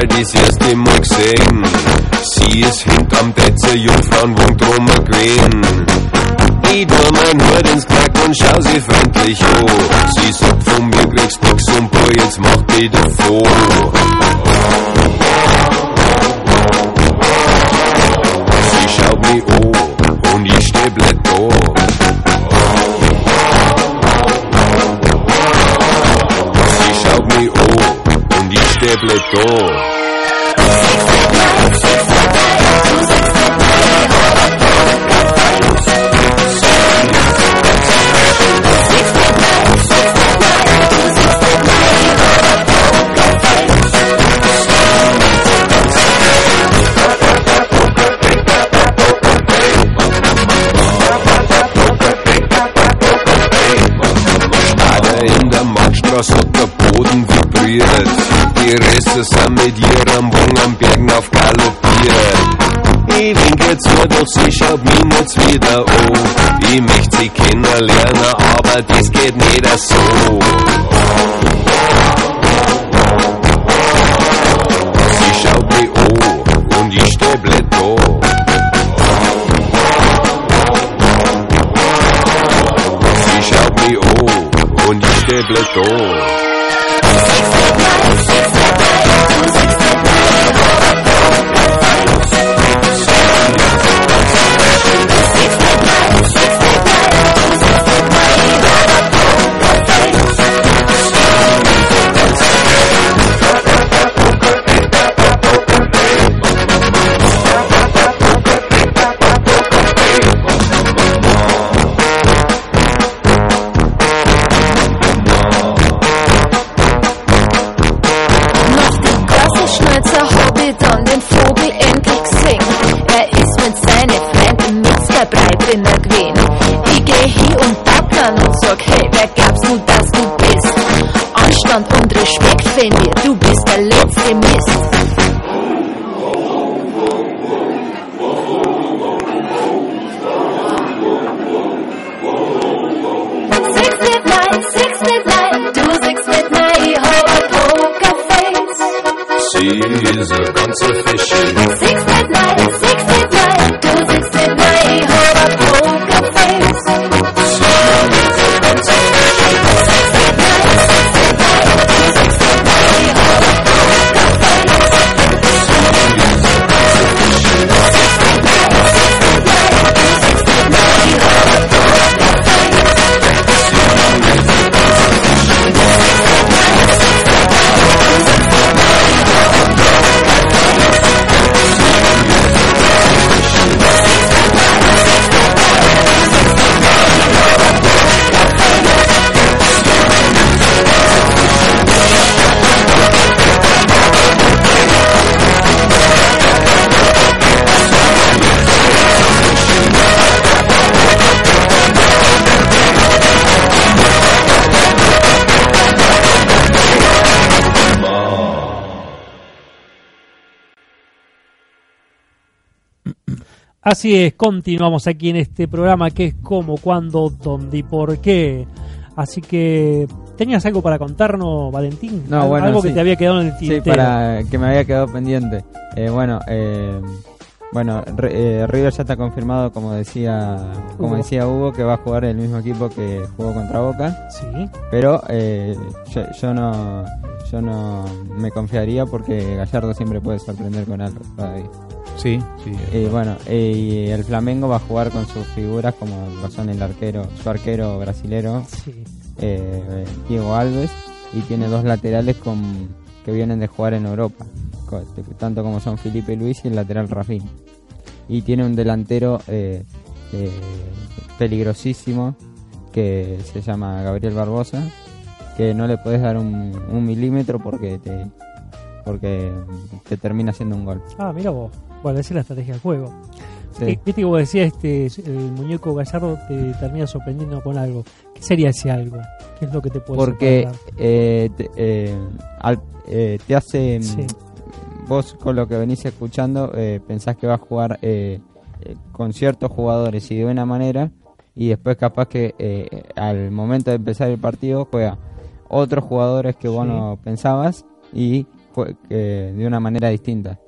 Halt das erste Mal gesehen. Sie ist hinterm Betze, Jungfrauen wohnt drum gewesen. Ich tu mein Hut ins Knack und schau sie freundlich an. Sie sagt von mir kriegst nix und boah, jetzt mach dich davon. Sie schaut mich an und ich steh blöd da. Sie schaut mich an und ich steh blöd da. Uh, kennenlernen, aber das geht nicht so. Sie schaut mich an und ich steh blöd da. Sie schaut mich an und ich steh blöd da. Así es, continuamos aquí en este programa que es cómo, cuándo, dónde y por qué. Así que, ¿tenías algo para contarnos, Valentín? No, bueno, algo que sí. te había quedado en el Sí, tintero. para que me había quedado pendiente. Eh, bueno, eh, bueno, Ri- eh, River ya está confirmado, como decía, como Hugo. decía Hugo, que va a jugar el mismo equipo que jugó contra Boca. Sí, Pero eh, yo, yo no, yo no me confiaría porque Gallardo siempre puede sorprender con algo todavía. Sí, sí. Y bueno, eh, y el Flamengo va a jugar con sus figuras como lo son el arquero, su arquero brasilero sí. eh, Diego Alves y tiene dos laterales con, que vienen de jugar en Europa, co- tanto como son Felipe Luis y el lateral Rafinha. Y tiene un delantero eh, eh, peligrosísimo que se llama Gabriel Barbosa, que no le puedes dar un, un milímetro porque te porque te termina haciendo un gol. Ah, mira vos. Bueno, esa es la estrategia del juego. Sí. Viste que vos decías, este, el muñeco Gallardo te termina sorprendiendo con algo. ¿Qué sería ese algo? ¿Qué es lo que te puede porque eh, te, eh, al- eh, te hace Sí. vos con lo que venís escuchando eh, pensás que va a jugar con ciertos jugadores y de una manera y después capaz que eh, al momento de empezar el partido juega otros jugadores que vos Sí. no pensabas y de una manera distinta.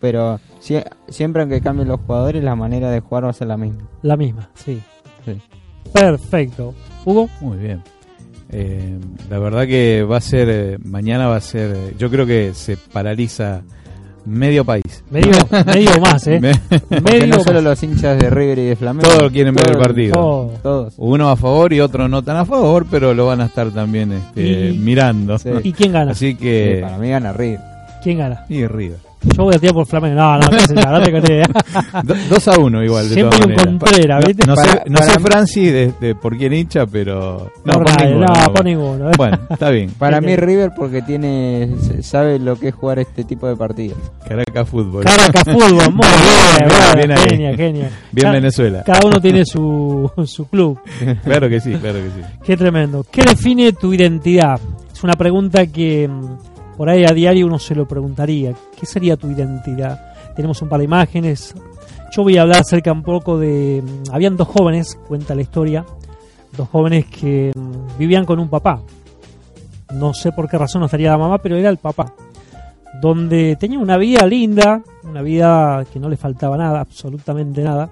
Pero sie- siempre aunque cambien los jugadores, la manera de jugar va a ser la misma. La misma, sí. Sí. Perfecto. Hugo, Muy bien. Eh, la verdad que va a ser, eh, mañana va a ser, eh, yo creo que se paraliza medio país. medio, medio más, ¿eh? [laughs] Me- Medio no solo los hinchas de River y de Flamengo. Todos quieren ver el partido. Oh, Todos. Uno a favor y otro no tan a favor, pero lo van a estar también este, Y- mirando. Sí. ¿Y quién gana? Así Sí, que... para mí gana River. ¿Quién gana? y River. Yo voy a tirar por Flamengo. No, no, no te crees. Do- dos a uno igual, de Siempre todas un. Contreras, No, ¿viste? no sé, Para- no para sé mí- Franci, de, de por quién hincha, pero... No, Por por ninguno. no, no. por ninguno. ¿eh? Bueno, está bien. Para Sí, mí. River porque tiene sabe lo que es jugar este tipo de partidos. Caracas Fútbol. Caracas [laughs] Fútbol, muy bien, Bien, bien ahí. genia, genia. Bien Venezuela. Cada uno tiene [laughs] su, su club. Claro que sí, claro que sí. Qué tremendo. ¿Qué define tu identidad? Es una pregunta que mm, por ahí a diario uno se lo preguntaría. ¿Qué sería tu identidad? Tenemos un par de imágenes. Yo voy a hablar acerca un poco de... mm, Habían dos jóvenes, cuenta la historia, dos jóvenes que mm, vivían con un papá. No sé por qué razón no estaría la mamá, pero era el papá. Donde tenía una vida linda, una vida que no le faltaba nada, absolutamente nada.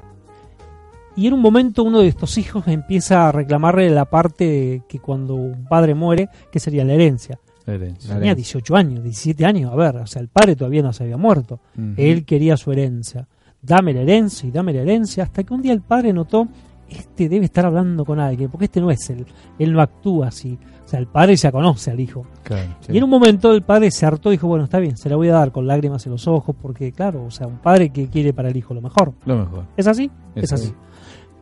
Y en un momento uno de estos hijos empieza a reclamarle la parte que cuando un padre muere, que sería la herencia. Herencia. Tenía herencia. 18 años, 17 años, a ver, o sea, el padre todavía no se había muerto. Él quería su herencia. Dame la herencia y dame la herencia, hasta que un día el padre notó, este debe estar hablando con alguien, porque este no es él, él no actúa así. O sea, el padre ya conoce al hijo. Claro. Sí. Y en un momento el padre se hartó y dijo, bueno, está bien, se la voy a dar con lágrimas en los ojos, porque claro, o sea, un padre que quiere para el hijo lo mejor. Lo mejor. ¿Es así? Es así.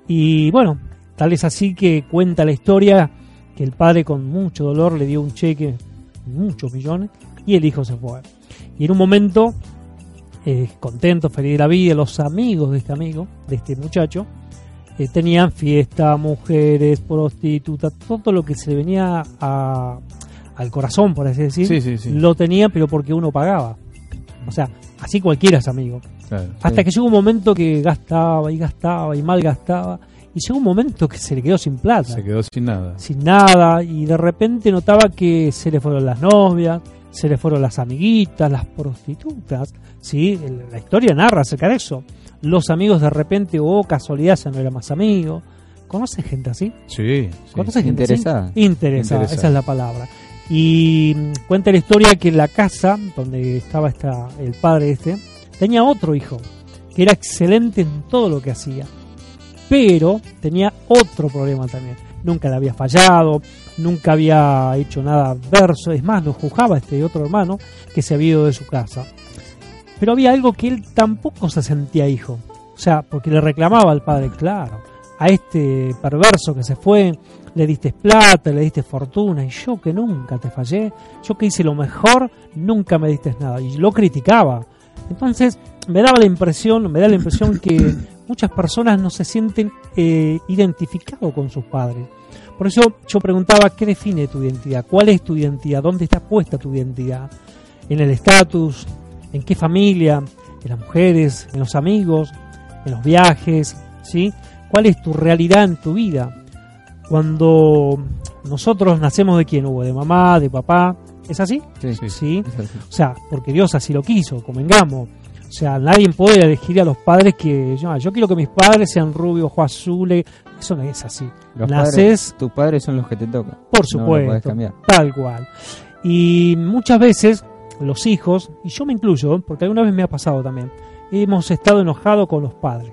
Y bueno, tal es así que cuenta la historia que el padre con mucho dolor le dio un cheque, muchos millones, y el hijo se fue. Y en un momento, eh, contento, feliz de la vida, los amigos de este amigo, de este muchacho, eh, tenían fiesta, mujeres, prostitutas, todo lo que se le venía a- al corazón, por así decir, Sí, sí, sí. lo tenían, pero porque uno pagaba. O sea, así cualquiera es amigo. Claro. Hasta que llegó un momento que gastaba y gastaba y mal gastaba. Y llegó un momento que se le quedó sin plata, Se quedó sin nada. sin nada. Y de repente notaba que se le fueron las novias, se le fueron las amiguitas, las prostitutas. ¿sí? La historia narra acerca de eso. Los amigos de repente, o casualidad, ya no eran más amigos. ¿Conoces gente así? Sí. sí. ¿Conoces gente así? Interesada. Interesada, Interesada. esa es la palabra. Y mm, cuenta la historia que en la casa donde estaba esta, el padre este, tenía otro hijo, que era excelente en todo lo que hacía. Pero tenía otro problema también. Nunca le había fallado, nunca había hecho nada adverso. Es más, lo juzgaba este otro hermano que se había ido de su casa. Pero había algo que él tampoco se sentía hijo. O sea, porque le reclamaba al padre, claro, a este perverso que se fue, le diste plata, le diste fortuna, y yo que nunca te fallé, yo que hice lo mejor, nunca me diste nada. Y lo criticaba. Entonces, me daba la impresión, me da la impresión que [coughs] muchas personas no se sienten eh, identificados con sus padres. Por eso yo preguntaba, ¿qué define tu identidad? ¿Cuál es tu identidad? ¿Dónde está puesta tu identidad? ¿En el estatus? ¿En qué familia? ¿En las mujeres? ¿En los amigos? ¿En los viajes? ¿Sí? ¿Cuál es tu realidad en tu vida? Cuando nosotros nacemos de quién hubo, de mamá, de papá, ¿es así? Sí, Sí. ¿Sí? es así. O sea, porque Dios así lo quiso, convengamos. O sea, nadie puede elegir a los padres que yo, yo quiero que mis padres sean rubios, ojos azules. Eso no es así. Los Naces, padres, tus padres son los que te tocan. por supuesto, tal cual. Y muchas veces los hijos, y yo me incluyo, porque alguna vez me ha pasado también, hemos estado enojados con los padres.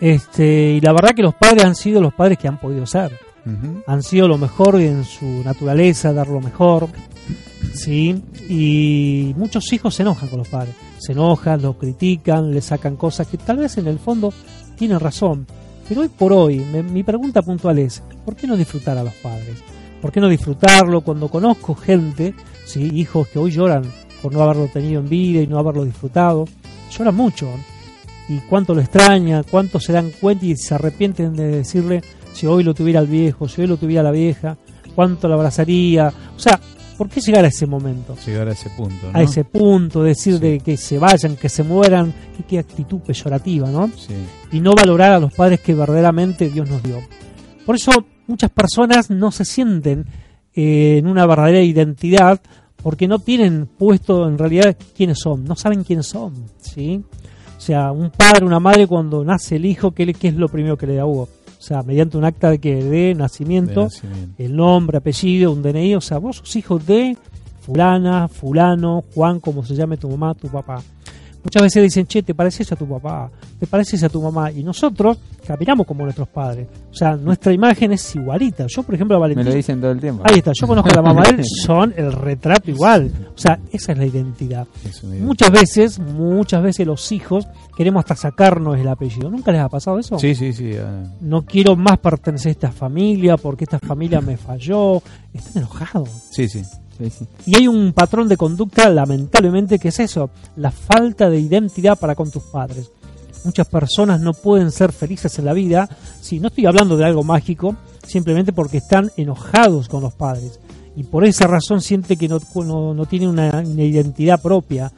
Este, y la verdad que los padres han sido los padres que han podido ser han sido lo mejor en su naturaleza, dar lo mejor, ¿sí? Y muchos hijos se enojan con los padres, se enojan, los critican, le sacan cosas que tal vez en el fondo tienen razón. Pero hoy por hoy, me- mi pregunta puntual es, ¿por qué no disfrutar a los padres? ¿Por qué no disfrutarlo cuando conozco gente, ¿sí? hijos que hoy lloran por no haberlo tenido en vida y no haberlo disfrutado? Lloran mucho. Y cuánto lo extraña, cuánto se dan cuenta y se arrepienten de decirle, si hoy lo tuviera el viejo, si hoy lo tuviera la vieja, cuánto lo abrazaría. O sea, ¿por qué llegar a ese momento? Llegar a ese punto, ¿no? A ese punto, decir Sí. de que se vayan, que se mueran, qué, qué actitud peyorativa, ¿no? Sí. Y no valorar a los padres que verdaderamente Dios nos dio. Por eso muchas personas no se sienten eh, en una verdadera identidad porque no tienen puesto en realidad quiénes son, no saben quiénes son, ¿sí? O sea, un padre, una madre, cuando nace el hijo, ¿qué, le- qué es lo primero que le da Hugo? O sea, mediante un acta de, que, de nacimiento, De nacimiento. el nombre, apellido, un DNI, o sea, vos sos hijo de fulana, fulano, Juan, como se llame tu mamá, tu papá. Muchas veces dicen, che, te pareces a tu papá, te pareces a tu mamá, y nosotros caminamos como nuestros padres. O sea, nuestra imagen es igualita. Yo, por ejemplo, a Me Valentín, lo dicen todo el tiempo. ahí está, yo conozco a la mamá de él, [laughs] son el retrato igual. O sea, esa es la identidad. Es. Muchas veces, muchas veces los hijos queremos hasta sacarnos el apellido. ¿Nunca les ha pasado eso? Sí, sí, sí. ah, No quiero más pertenecer a esta familia porque esta familia me falló. Están enojados. sí, sí. Sí, sí. Y hay un patrón de conducta, lamentablemente, que es eso, la falta de identidad para con tus padres. Muchas personas no pueden ser felices en la vida, si no estoy hablando de algo mágico, simplemente porque están enojados con los padres. Y por esa razón siente que no, no, no tienen una, identidad propia,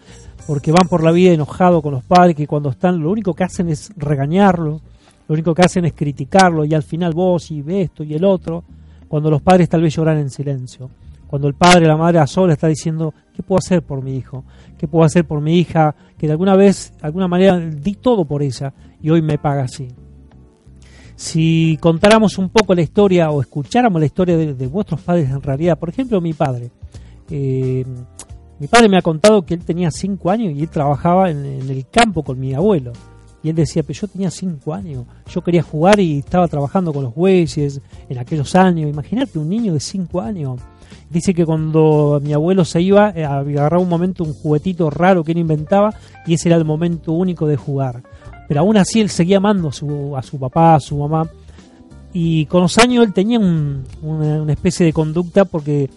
porque van por la vida enojados con los padres, que cuando están lo único que hacen es regañarlos, lo único que hacen es criticarlos, y al final vos y esto y el otro, cuando los padres tal vez lloran en silencio cuando el padre, la madre a sola está diciendo, ¿qué puedo hacer por mi hijo? ¿Qué puedo hacer por mi hija? Que de alguna vez, de alguna manera, di todo por ella y hoy me paga así. Si contáramos un poco la historia o escucháramos la historia de, vuestros padres en realidad, por ejemplo, mi padre. eh, mi padre me ha contado que él tenía cinco años y él trabajaba en el campo con mi abuelo. Y él decía, pero yo tenía cinco años, yo quería jugar y estaba trabajando con los bueyes en aquellos años. Imagínate un niño de cinco años. Dice que cuando mi abuelo se iba, eh, agarraba un momento un juguetito raro que él inventaba y ese era el momento único de jugar. Pero aún así él seguía amando a su, a su papá, a su mamá. Y con los años él tenía un- una, especie de conducta porque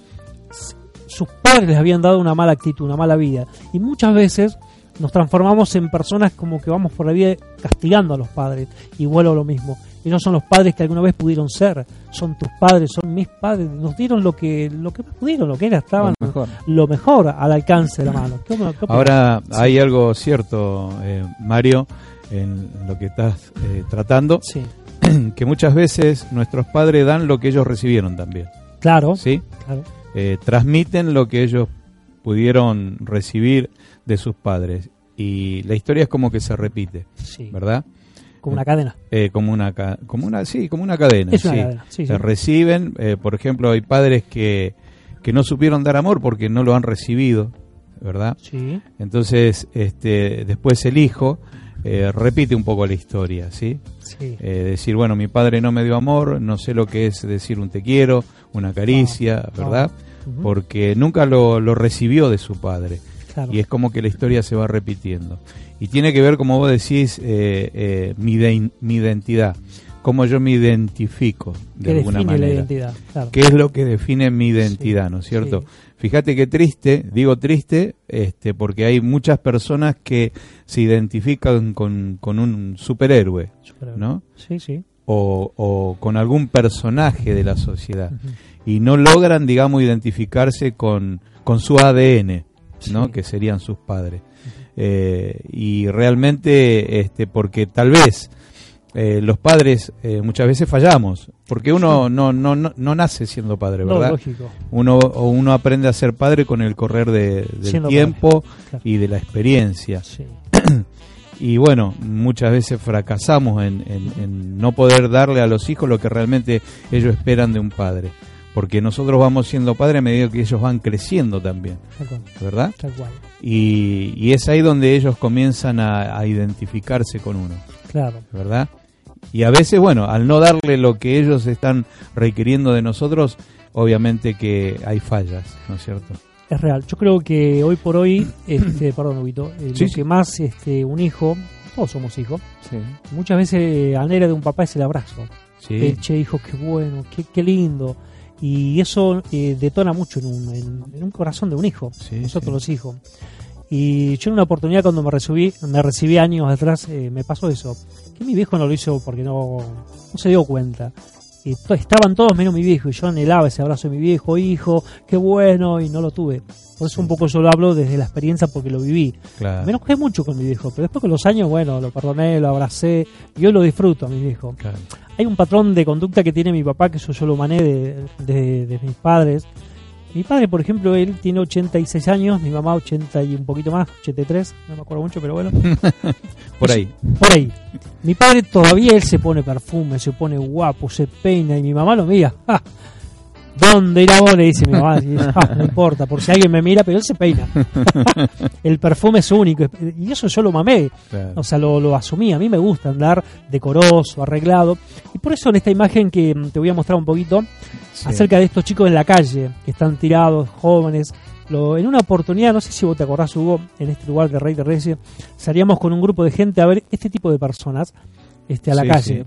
sus padres les habían dado una mala actitud, una mala vida. Y muchas veces nos transformamos en personas como que vamos por la vida castigando a los padres. Y vuelvo a lo mismo. Ellos son los padres que alguna vez pudieron ser. Son tus padres, son mis padres. Nos dieron lo que lo que pudieron, lo que era, estaban Lo mejor. lo mejor al alcance de la mano. ¿Qué, qué opinas? Ahora hay algo cierto, eh, Mario, en lo que estás eh, tratando, Sí, [clears throat] que muchas veces nuestros padres dan lo que ellos recibieron también, claro, ¿sí? claro. Eh, transmiten lo que ellos pudieron recibir de sus padres y la historia es como que se repite, Sí, ¿verdad? como una cadena. Eh, como una como una sí, como una cadena, Es una sí. cadena, sí. Se reciben, eh, por ejemplo, hay padres que que no supieron dar amor porque no lo han recibido, ¿verdad? Sí, Entonces, este, después el hijo eh, repite un poco la historia, ¿sí? sí. Eh, decir, bueno, mi padre no me dio amor, no sé lo que es decir un te quiero, una caricia, Wow. ¿verdad? Ujú, Porque nunca lo, lo recibió de su padre. Claro. Y es como que la historia se va repitiendo. Y tiene que ver, como vos decís, eh, eh, mi, de- mi identidad, cómo yo me identifico de alguna define la manera. identidad. Claro. ¿Qué es lo que define mi identidad, Sí, no es cierto? sí. Fíjate qué triste, digo triste, este, porque hay muchas personas que se identifican con, con un superhéroe, Superhéroe. ¿no? Sí, sí. O, o con algún personaje de la sociedad y no logran, digamos, identificarse con, con su ADN, ¿no? Sí. Que serían sus padres. Eh, y realmente, este, porque tal vez eh, los padres eh, muchas veces fallamos, porque uno no, no, no, no nace siendo padre, No, ¿verdad? lógico. uno o uno aprende a ser padre con el correr de- del Siendo tiempo Claro. y de la experiencia Sí. [clears throat] y bueno muchas veces fracasamos en, en- en no poder darle a los hijos lo que realmente ellos esperan de un padre porque nosotros vamos siendo padres a medida que ellos van creciendo también Tal cual. verdad Tal cual. y, y es ahí donde ellos comienzan a, a identificarse con uno Claro. verdad y a veces bueno al no darle lo que ellos están requiriendo de nosotros obviamente que hay fallas no es cierto Es real. Yo creo que hoy por hoy, [clears throat] este, perdón, Ubito, eh, Sí, lo sí. que más este, un hijo, todos somos hijos, Sí. muchas veces anhela de un papá es el abrazo. sí Eh, che, hijo, qué bueno, qué, qué lindo. Y eso eh, detona mucho en un, en, en un corazón de un hijo, Sí, nosotros sí. los hijos. Y yo en una oportunidad cuando me recibí, me recibí años atrás, eh, me pasó eso. Que mi viejo no lo hizo porque no, no se dio cuenta. Y to- estaban todos menos mi viejo y yo anhelaba ese abrazo de mi viejo, hijo, qué bueno, y no lo tuve. Por eso un poco yo lo hablo desde la experiencia porque lo viví. claro Me enojé mucho con mi viejo, pero después con los años, bueno, lo perdoné, lo abracé y hoy lo disfruto a mi viejo. claro. Hay un patrón de conducta que tiene mi papá, que eso yo lo mané de, de- de mis padres, Mi padre, por ejemplo, él tiene 86 años, mi mamá 80 y un poquito más, 83, no me acuerdo mucho, pero bueno. [laughs] Por ahí. Por ahí. Mi padre todavía él se pone perfume, se pone guapo, se peina y mi mamá lo mira. ¡Ah! ¿Dónde irá vos? Le dice mi mamá. Y, "Ah, no importa, por si alguien me mira, pero él se peina. [laughs] el perfume es único. Y eso yo lo mamé. Claro. O sea, lo, lo asumí. A mí me gusta andar decoroso, arreglado. Y por eso en esta imagen que mm, te voy a mostrar un poquito Sí. acerca de estos chicos en la calle, que están tirados, jóvenes. Lo, en una oportunidad, no sé si vos te acordás, Hugo, en este lugar de Rey de Reyes, salíamos con un grupo de gente a ver este tipo de personas este, a la Sí, calle,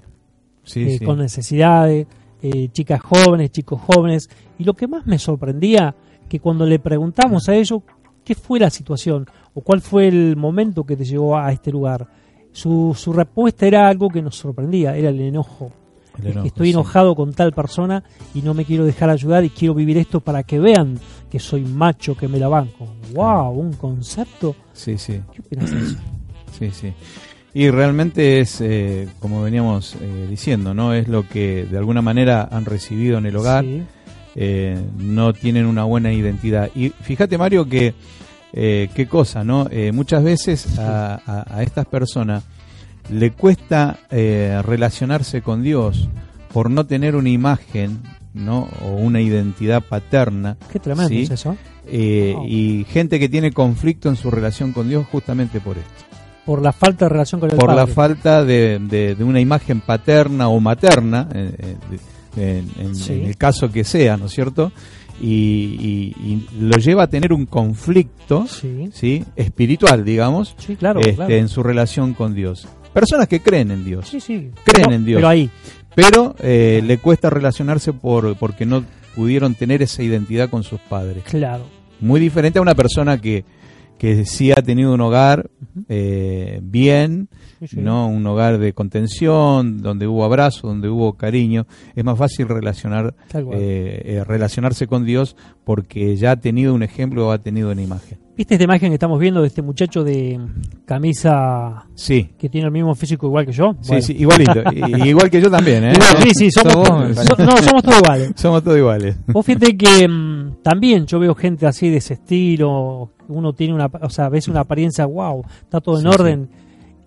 Sí, eh, sí. con necesidades, eh, chicas jóvenes, chicos jóvenes. Y lo que más me sorprendía, que cuando le preguntamos a ellos qué fue la situación o cuál fue el momento que te llevó a este lugar, su, su respuesta era algo que nos sorprendía, era el enojo. El Es que estoy sí. enojado con tal persona y no me quiero dejar ayudar y quiero vivir esto para que vean que soy macho, que me la banco. ¡Wow! Un concepto. Sí, sí. ¿Qué opinas de eso? Sí, sí. Y realmente es, eh, como veníamos eh, diciendo, ¿no? Es lo que de alguna manera han recibido en el hogar, Sí, eh, no tienen una buena identidad. Y fíjate, Mario, que eh, qué cosa, ¿no? Eh, muchas veces a, a- a estas personas le cuesta eh, relacionarse con Dios por no tener una imagen, ¿no? O una identidad paterna. qué tremendo Sí. es eso. eh, Wow. Y gente que tiene conflicto en su relación con Dios justamente por esto. Por la falta de relación con el por la padre. falta de, de- de una imagen paterna o materna, eh, eh, de- en, en- Sí. en el caso que sea, ¿no es cierto? Y, y- y lo lleva a tener un conflicto Sí, ¿sí? espiritual, digamos, sí, claro, este, claro. en su relación con Dios. Personas que creen en Dios, Sí, sí. creen Pero- en Dios. Pero ahí, pero eh, le cuesta relacionarse por, porque no pudieron tener esa identidad con sus padres. claro. Muy diferente a una persona que, que sí ha tenido un hogar eh, bien, Sí, sí. no un hogar de contención donde hubo abrazo donde hubo cariño. Es más fácil relacionar eh, eh, relacionarse con Dios porque ya ha tenido un ejemplo o ha tenido una imagen ¿Viste esta imagen que estamos viendo de este muchacho de camisa sí que tiene el mismo físico igual que yo? sí Bueno. sí igualito [laughs] Y- igual que yo también ¿eh? Igual, sí, sí, somos, so- no, somos todos iguales. [laughs] somos todos iguales Vos fíjate que mm, también yo veo gente así de ese estilo, uno tiene una, o sea, ves una apariencia, wow, está todo en Sí, orden.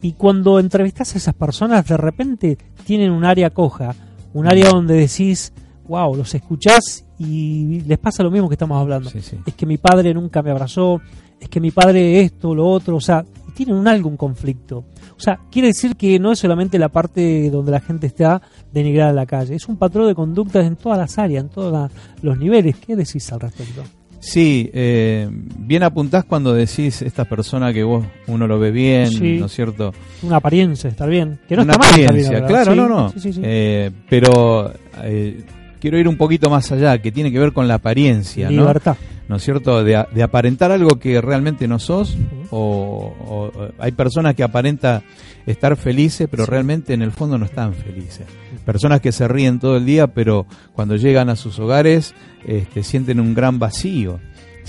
Y cuando entrevistas a esas personas, de repente tienen un área coja, un área Mm. donde decís, wow, los escuchás y les pasa lo mismo que estamos hablando. sí. Es que mi padre nunca me abrazó, es que mi padre esto, lo otro, o sea, tienen un algo, un conflicto. O sea, quiere decir que no es solamente la parte donde la gente está denigrada en la calle, es un patrón de conductas en todas las áreas, en todos los niveles. ¿Qué decís al respecto? Sí, eh, bien apuntás cuando decís esta persona que vos uno lo ve bien, Sí. ¿no es cierto? Una apariencia, estar bien. Que no una está apariencia, claro, Sí, no, no. sí. Eh, pero eh, quiero ir un poquito más allá, que tiene que ver con la apariencia. Libertad. ¿no es cierto? De, de aparentar algo que realmente no sos, o, hay personas que aparentan estar felices, pero realmente en el fondo no están felices. Personas que se ríen todo el día, pero cuando llegan a sus hogares este, sienten un gran vacío.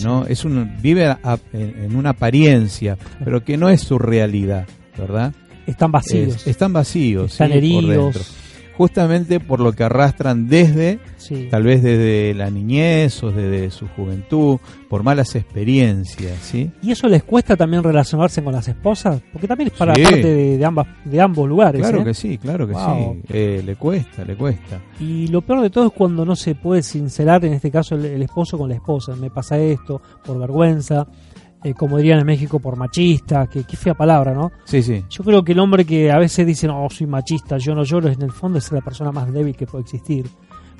¿no? Es un, vive a- en, en una apariencia, pero que no es su realidad, ¿verdad? Están vacíos. Es- están vacíos, Están sí, heridos. Justamente por lo que arrastran desde sí. tal vez desde la niñez o desde su juventud, por malas experiencias, ¿sí? ¿Y eso les cuesta también relacionarse con las esposas? Porque también es para Sí. parte de, de ambas, de ambos lugares. Claro ¿eh? que sí, claro que Wow. sí. Eh, le cuesta, le cuesta. Y lo peor de todo es cuando no se puede sincerar, en este caso, el, el esposo con la esposa. Me pasa esto por vergüenza, eh, como dirían en México, por machista, que qué fea palabra, ¿no? Sí, sí. Yo creo que el hombre que a veces dice, no, soy machista, yo no lloro, en el fondo es la persona más débil que puede existir.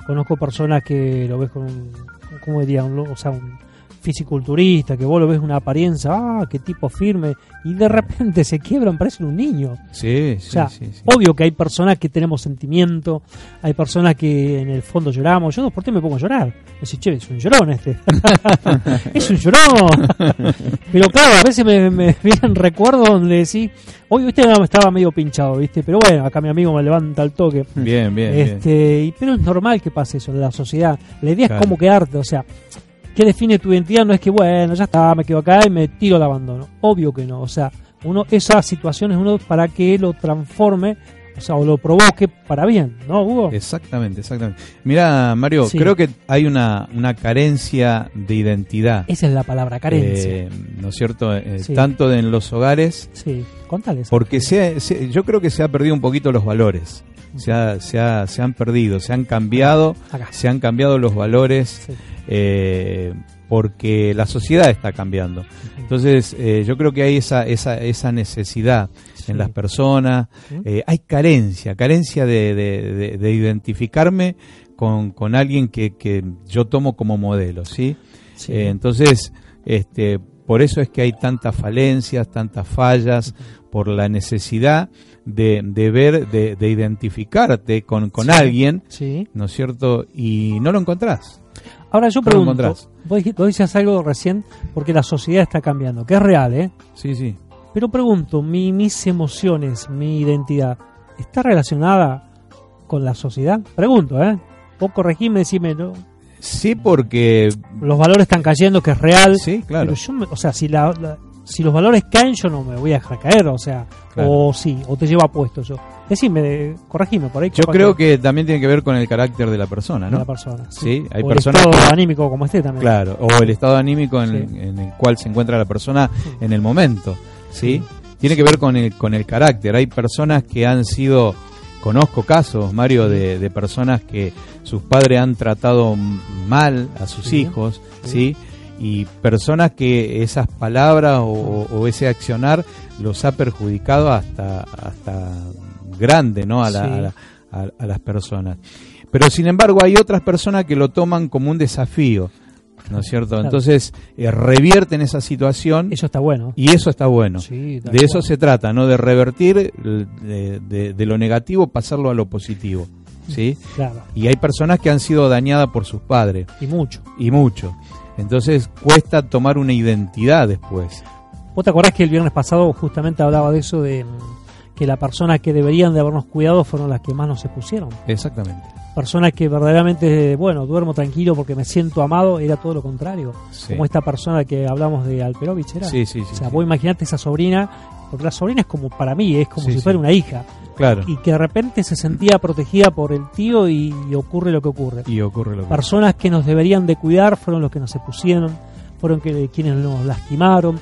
Conozco personas que lo ves con un, ¿cómo diría? Un, o sea, un fisiculturista, que vos lo ves una apariencia, ah, qué tipo firme, y de repente se quiebran, parecen un niño. Sí, sí, O sea, sí, sí. obvio que hay personas que tenemos sentimiento, hay personas que en el fondo lloramos. Yo por qué me pongo a llorar. Decir, che, es un llorón este. [laughs] es un llorón. pero claro, a veces me, me vienen recuerdos donde decís, hoy usted estaba medio pinchado, ¿viste? Pero bueno, acá mi amigo me levanta el toque. Bien, bien, bien. este, y, pero es normal que pase eso en la sociedad. La idea Claro. es cómo quedarte, o sea, ¿qué define tu identidad? No es que, bueno, ya está, me quedo acá y me tiro al abandono. Obvio que no, o sea, uno esas situaciones uno para que lo transforme o sea, o lo provoque para bien, ¿no, Hugo? Exactamente, exactamente. Mira, Mario, Sí. creo que hay una, una carencia de identidad. Esa es la palabra, carencia. eh, ¿No es cierto? Eh, Sí. Tanto en los hogares, sí, contales. porque se, se- yo creo que se ha perdido un poquito los valores. Se, ha- se, ha- se han perdido, se han cambiado, Acá. se han cambiado los valores Sí. eh, porque la sociedad está cambiando. Entonces, eh, yo creo que hay esa, esa, esa necesidad Sí. en las personas, eh, hay carencia, carencia de, de- de- de identificarme con, con alguien que, que yo tomo como modelo, ¿sí? Sí. Eh, entonces, este, por eso es que hay tantas falencias, tantas fallas, por la necesidad de, de ver, de, de identificarte con, con Sí. alguien, Sí. ¿no es cierto? Y no lo encontrás. Ahora yo pregunto, vos, vos algo recién, porque la sociedad está cambiando, que es real, ¿eh? Sí, sí. Pero pregunto, mi, mis emociones, mi identidad, ¿está relacionada con la sociedad? Pregunto, ¿eh? Vos corregime, decime, ¿no? Sí, porque... los valores están cayendo, que es real. Sí, claro. Pero yo, me- o sea, si, la, la- si los valores caen, yo no me voy a dejar caer, o sea, Claro. o sí, o te llevo a puesto yo. Decime, corregime por ahí. Yo creo que también tiene que ver con el carácter de la persona, de ¿no? la persona. Sí, hay o personas el estado que- anímico como esté también. Claro, o el estado anímico en, Sí. en el cual se encuentra la persona en el momento, ¿sí? Tiene que ver con el, con el carácter. Hay personas que han sido, conozco casos, Mario, de, de personas que sus padres han tratado mal a sus Sí. hijos, Sí. ¿sí? Y personas que esas palabras o, o ese accionar los ha perjudicado hasta, hasta grande, ¿no? A, la- Sí. a la- a- a las personas. Pero sin embargo hay otras personas que lo toman como un desafío, ¿no es cierto? Claro. Entonces eh, revierten esa situación Eso está bueno. y eso está bueno. Sí, de eso se trata, ¿no? De revertir de, de- de lo negativo, pasarlo a lo positivo, ¿sí? Claro, Y hay personas que han sido dañadas por sus padres, y mucho. y mucho. Entonces cuesta tomar una identidad después. ¿Vos te acordás que el viernes pasado justamente hablaba de eso, de mm, que las personas que deberían de habernos cuidado fueron las que más nos expusieron? Exactamente. Personas que verdaderamente, bueno, duermo tranquilo porque me siento amado, era todo lo contrario. Sí. Como esta persona que hablamos de Alperovich, ¿era? Sí, sí, sí, O sea, sí. vos imaginate esa sobrina, porque la sobrina es como para mí, es como Sí, si fuera una hija, Claro. y que de repente se sentía protegida por el tío y, y ocurre lo que ocurre. Y ocurre lo que Personas que nos deberían de cuidar fueron los que nos expusieron, fueron que, quienes nos lastimaron.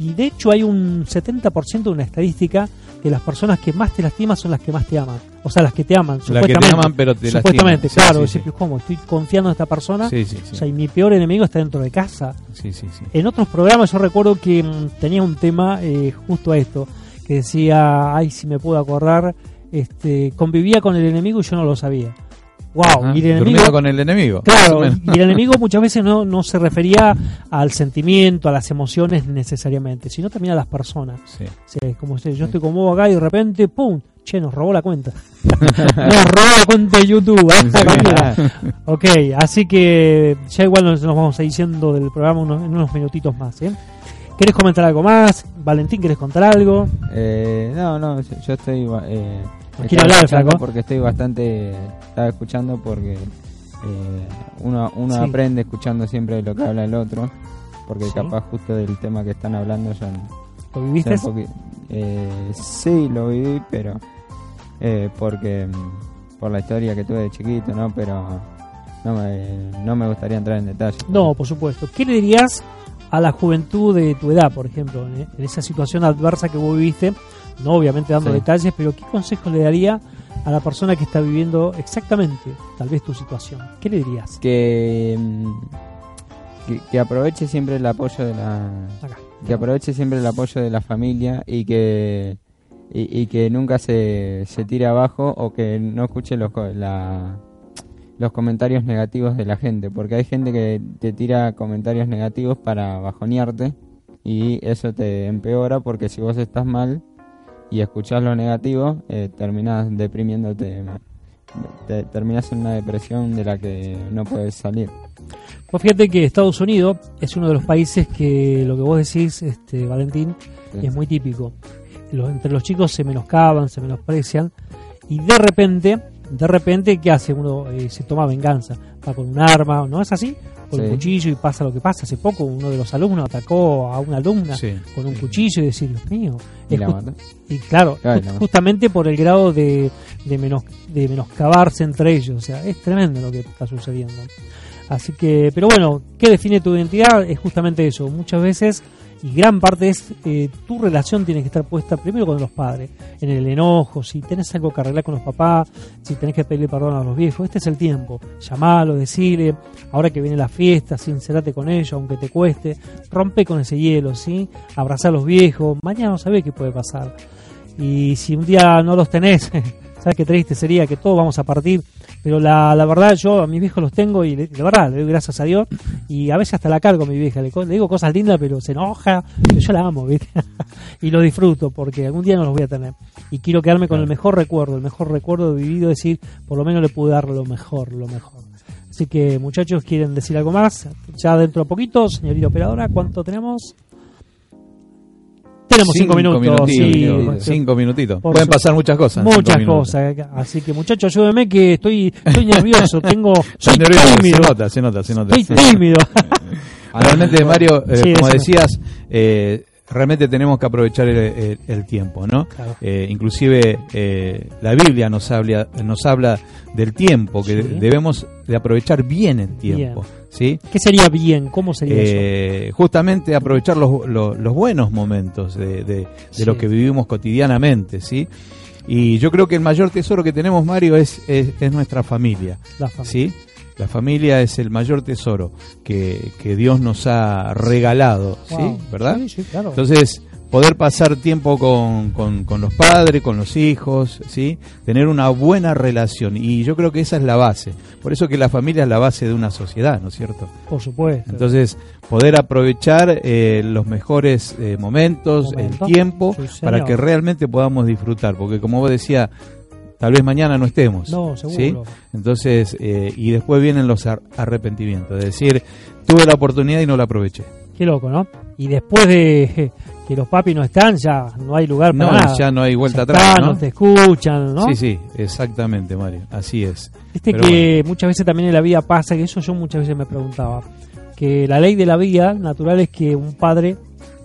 Y de hecho hay un 70% de una estadística que las personas que más te lastiman son las que más te aman. O sea, las que te aman, La que te supuestamente. aman, pero te Supuestamente, lastiman. Sí, claro. sí, decir, ¿cómo? Estoy confiando en esta persona. Sí, sí, sí. O sea, y mi peor enemigo está dentro de casa. Sí, sí, sí. En otros programas yo recuerdo que mm, tenía un tema eh, justo a esto, que decía, ay, si me puedo acordar, este, convivía con el enemigo y yo no lo sabía. Wow, Ajá. y el enemigo... Con el enemigo. Claro, y el enemigo [laughs] muchas veces no, no se refería al sentimiento, a las emociones necesariamente, sino también a las personas. Sí. Sea, como si yo estoy con vos acá y de repente, ¡pum! Che, nos robó la cuenta. [laughs] nos robó la cuenta de YouTube. ¿eh? [laughs] Ok, así que ya igual nos, nos vamos a ir yendo del programa unos- en unos minutitos más. ¿eh? ¿Querés comentar algo más? Valentín, ¿querés contar algo? Eh, no, no, yo, yo estoy. eh, Estaba hablar, flaco. Porque estoy bastante. Estaba escuchando porque eh, uno, uno Sí. aprende escuchando siempre lo que habla el otro. Porque Sí. capaz justo del tema que están hablando no- ¿Lo viviste? eh, sí, lo viví, pero. eh, porque. mm, Por la historia que tuve de chiquito, ¿no? Pero. No me, no me gustaría entrar en detalle. No, por supuesto. ¿Qué le dirías a la juventud de tu edad, por ejemplo, en esa situación adversa que vos viviste? No, obviamente dando Sí. detalles, pero ¿qué consejo le daría a la persona que está viviendo exactamente, tal vez, tu situación? ¿Qué le dirías? que, mm, que, que aproveche siempre el apoyo de la Acá. que aproveche siempre el apoyo de la familia y que y, y que nunca se, se tire abajo o que no escuche los la- los comentarios negativos de la gente porque hay gente que te tira comentarios negativos para bajonearte y eso te empeora porque si vos estás mal y escuchás lo negativo eh, terminás deprimiéndote te, terminás en una depresión de la que no puedes salir Pues fíjate que Estados Unidos es uno de los países que lo que vos decís, este, Valentín, Sí. es muy típico. Los- entre los chicos se menoscaban, se menosprecian y de repente, de repente, ¿qué hace? Uno eh, se toma venganza, va con un arma, ¿no es así? Con un Sí. cuchillo y pasa lo que pasa. Hace poco uno de los alumnos atacó a una alumna Sí. con un cuchillo y decir, Dios mío. Y la claro, la justamente por el grado de, de, menos, de menoscabarse entre ellos. O sea, es tremendo lo que está sucediendo. Así que, pero bueno, ¿qué define tu identidad? Es justamente eso. Muchas veces, y gran parte es, eh, tu relación tiene que estar puesta primero con los padres, en el enojo, si tenés algo que arreglar con los papás, si tenés que pedirle perdón a los viejos, este es el tiempo. Llamalo, decile, ahora que viene la fiesta, sincerate con ellos, aunque te cueste, rompe con ese hielo, ¿sí? Abrazá a los viejos, mañana no sabés qué puede pasar. Y si un día no los tenés, [laughs] sabes qué triste sería que todos vamos a partir. Pero la, la verdad, yo a mis viejos los tengo y le- de verdad, le doy gracias a Dios. Y a veces hasta la cargo a mi vieja. Le, le digo cosas lindas, pero se enoja. Pero yo la amo, ¿viste? [laughs] y lo disfruto porque algún día no los voy a tener. Y quiero quedarme con el mejor recuerdo, el mejor recuerdo vivido. Decir, por lo menos le pude dar lo mejor, lo mejor. Así que, muchachos, ¿quieren decir algo más? Ya dentro de poquito, señorita operadora, ¿cuánto tenemos? Tenemos cinco, minutos. sí. cinco minutitos. Por Pueden su- pasar muchas cosas. Muchas cosas. eh. Así que, muchachos, ayúdenme que estoy, estoy [laughs] nervioso. Tengo, soy nervioso, tímido. Se nota, se nota, se nota. Estoy tímido. [laughs] Realmente, Mario, eh, Sí, como decías, eh, realmente tenemos que aprovechar el, el- el tiempo, ¿no? Claro. Eh, inclusive eh, la Biblia nos habla, nos habla del tiempo, que Sí. debemos de aprovechar bien el tiempo, ¿sí? ¿Qué sería bien? ¿Cómo sería eso? Eh, justamente aprovechar los, los- los buenos momentos de, de- de Sí. lo que vivimos cotidianamente, ¿sí? Y yo creo que el mayor tesoro que tenemos, Mario, es, es, es nuestra familia. La familia. ¿sí? La familia es el mayor tesoro que, que Dios nos ha regalado, ¿sí? ¿Verdad? Sí, sí, claro. Entonces, poder pasar tiempo con, con- con los padres, con los hijos, ¿sí? Tener una buena relación. Y yo creo que esa es la base. Por eso que la familia es la base de una sociedad, ¿no es cierto? por supuesto. Entonces, poder aprovechar eh, los mejores eh, momentos, el tiempo, Sí, para que realmente podamos disfrutar. Porque como vos decías, tal vez mañana no estemos. no, ¿sí? seguro. Entonces, eh, y después vienen los ar- arrepentimientos. Es decir, tuve la oportunidad y no la aproveché. Qué loco, ¿no? Y después de que los papis no están, ya no hay lugar para No, nada. ya no hay vuelta Ya atrás. ¿no? te escuchan, ¿no? Sí, sí, exactamente, Mario. Así es. Viste Pero que muchas veces también en la vida pasa, que eso yo muchas veces me preguntaba, que la ley de la vida natural es que un padre,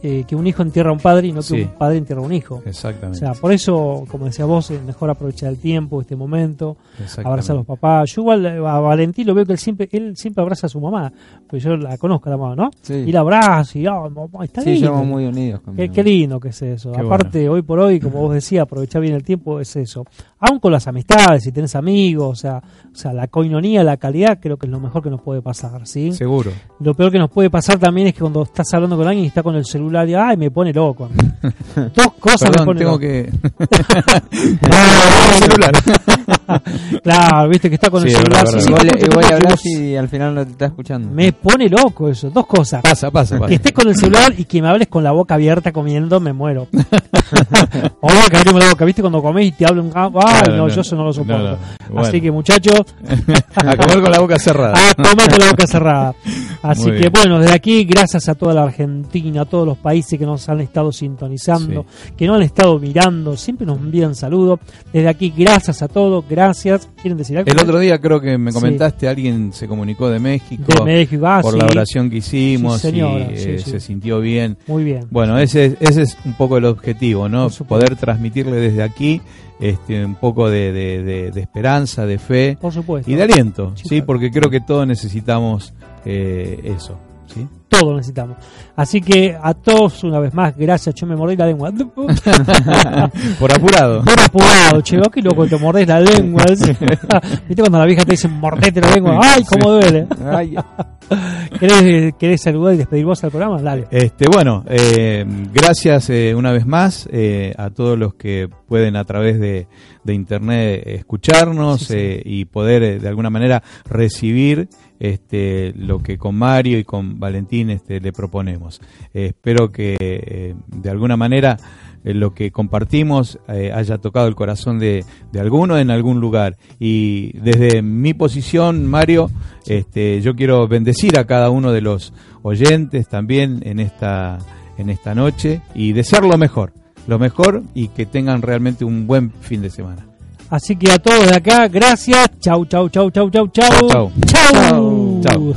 eh, que un hijo entierra a un padre y no que Sí. un padre entierra a un hijo. O Exactamente. sea, por eso, como decía vos, es mejor aprovechar el tiempo, este momento, abrazar a los papás. Yo igual eh, a Valentín lo veo que él siempre, él siempre abraza a su mamá, pues yo la conozco a la mamá, ¿no? Sí. Y la abraza y, oh, mamá, está Sí, lindo. muy unidos con mi Qué, qué lindo que es eso. Qué Aparte, hoy por hoy, como vos decías, aprovechar bien el tiempo es eso. Aún con las amistades, si tenés amigos, o sea, o sea, la coinonía, la calidad, creo que es lo mejor que nos puede pasar, ¿sí? Seguro. Lo peor que nos puede pasar también es que cuando estás hablando con alguien y está con el celular y, ay, me pone loco. a [laughs] mí". Dos cosas me Perdón, ponen tengo loco. que. [laughs] [laughs] Celular. claro, viste que está con Sí, el celular. verdad, sí, sí, Igual, porque- igual porque hablas vos- y al final no te está escuchando. Me pone loco eso. Dos cosas. Pasa, pasa, pasa. Que estés con el celular y que me hables con la boca abierta comiendo, me muero. o que abrimos la boca, ¿viste? Cuando comés y te hablan, ay, Claro, no, no, yo eso no lo soporto. no, no. Bueno. Así que, muchachos, A comer con la boca cerrada. a tomar con la boca cerrada. Así Muy que, bien. bueno, desde aquí, gracias a toda la Argentina, a todos los países que nos han estado sintonizando, que nos han estado mirando, siempre nos envían saludos. Desde aquí, gracias a todos, gracias. ¿Quieren decir algo? El otro día creo que me Sí. comentaste, alguien se comunicó de México. De México, ah, por sí. la oración que hicimos y eh, se sintió bien. Muy bien. Bueno, ese, es- ese es un poco el objetivo, ¿no? Poder transmitirle desde aquí este, un poco de, de- de- de esperanza, de fe Por supuesto. y de aliento, Sí. Porque creo que todos necesitamos eh, eso, ¿sí? Todo lo necesitamos. Así que a todos, una vez más, gracias. Yo me mordí la lengua. [laughs] Por apurado. Por apurado, che, qué loco, te mordés la lengua. [laughs] ¿Viste cuando la vieja te dice mordete la lengua? ¡Ay, cómo duele! Ay, [laughs] ¿Querés, querés saludar y despedir vos al programa? Dale. Este, bueno, eh, gracias eh, una vez más eh, a todos los que pueden a través de, de internet escucharnos Sí, sí. y poder de alguna manera recibir este, lo que con Mario y con Valentín este, le proponemos. Eh, espero que eh, de alguna manera eh, lo que compartimos haya tocado el corazón de, de alguno en algún lugar. Y desde mi posición, Mario, este, yo quiero bendecir a cada uno de los oyentes también en esta, en esta noche y desear lo mejor, lo mejor y que tengan realmente un buen fin de semana. Así que a todos de acá, gracias. Chau, chau, chau, chau, chau, chau. Chau, Chau. Chau.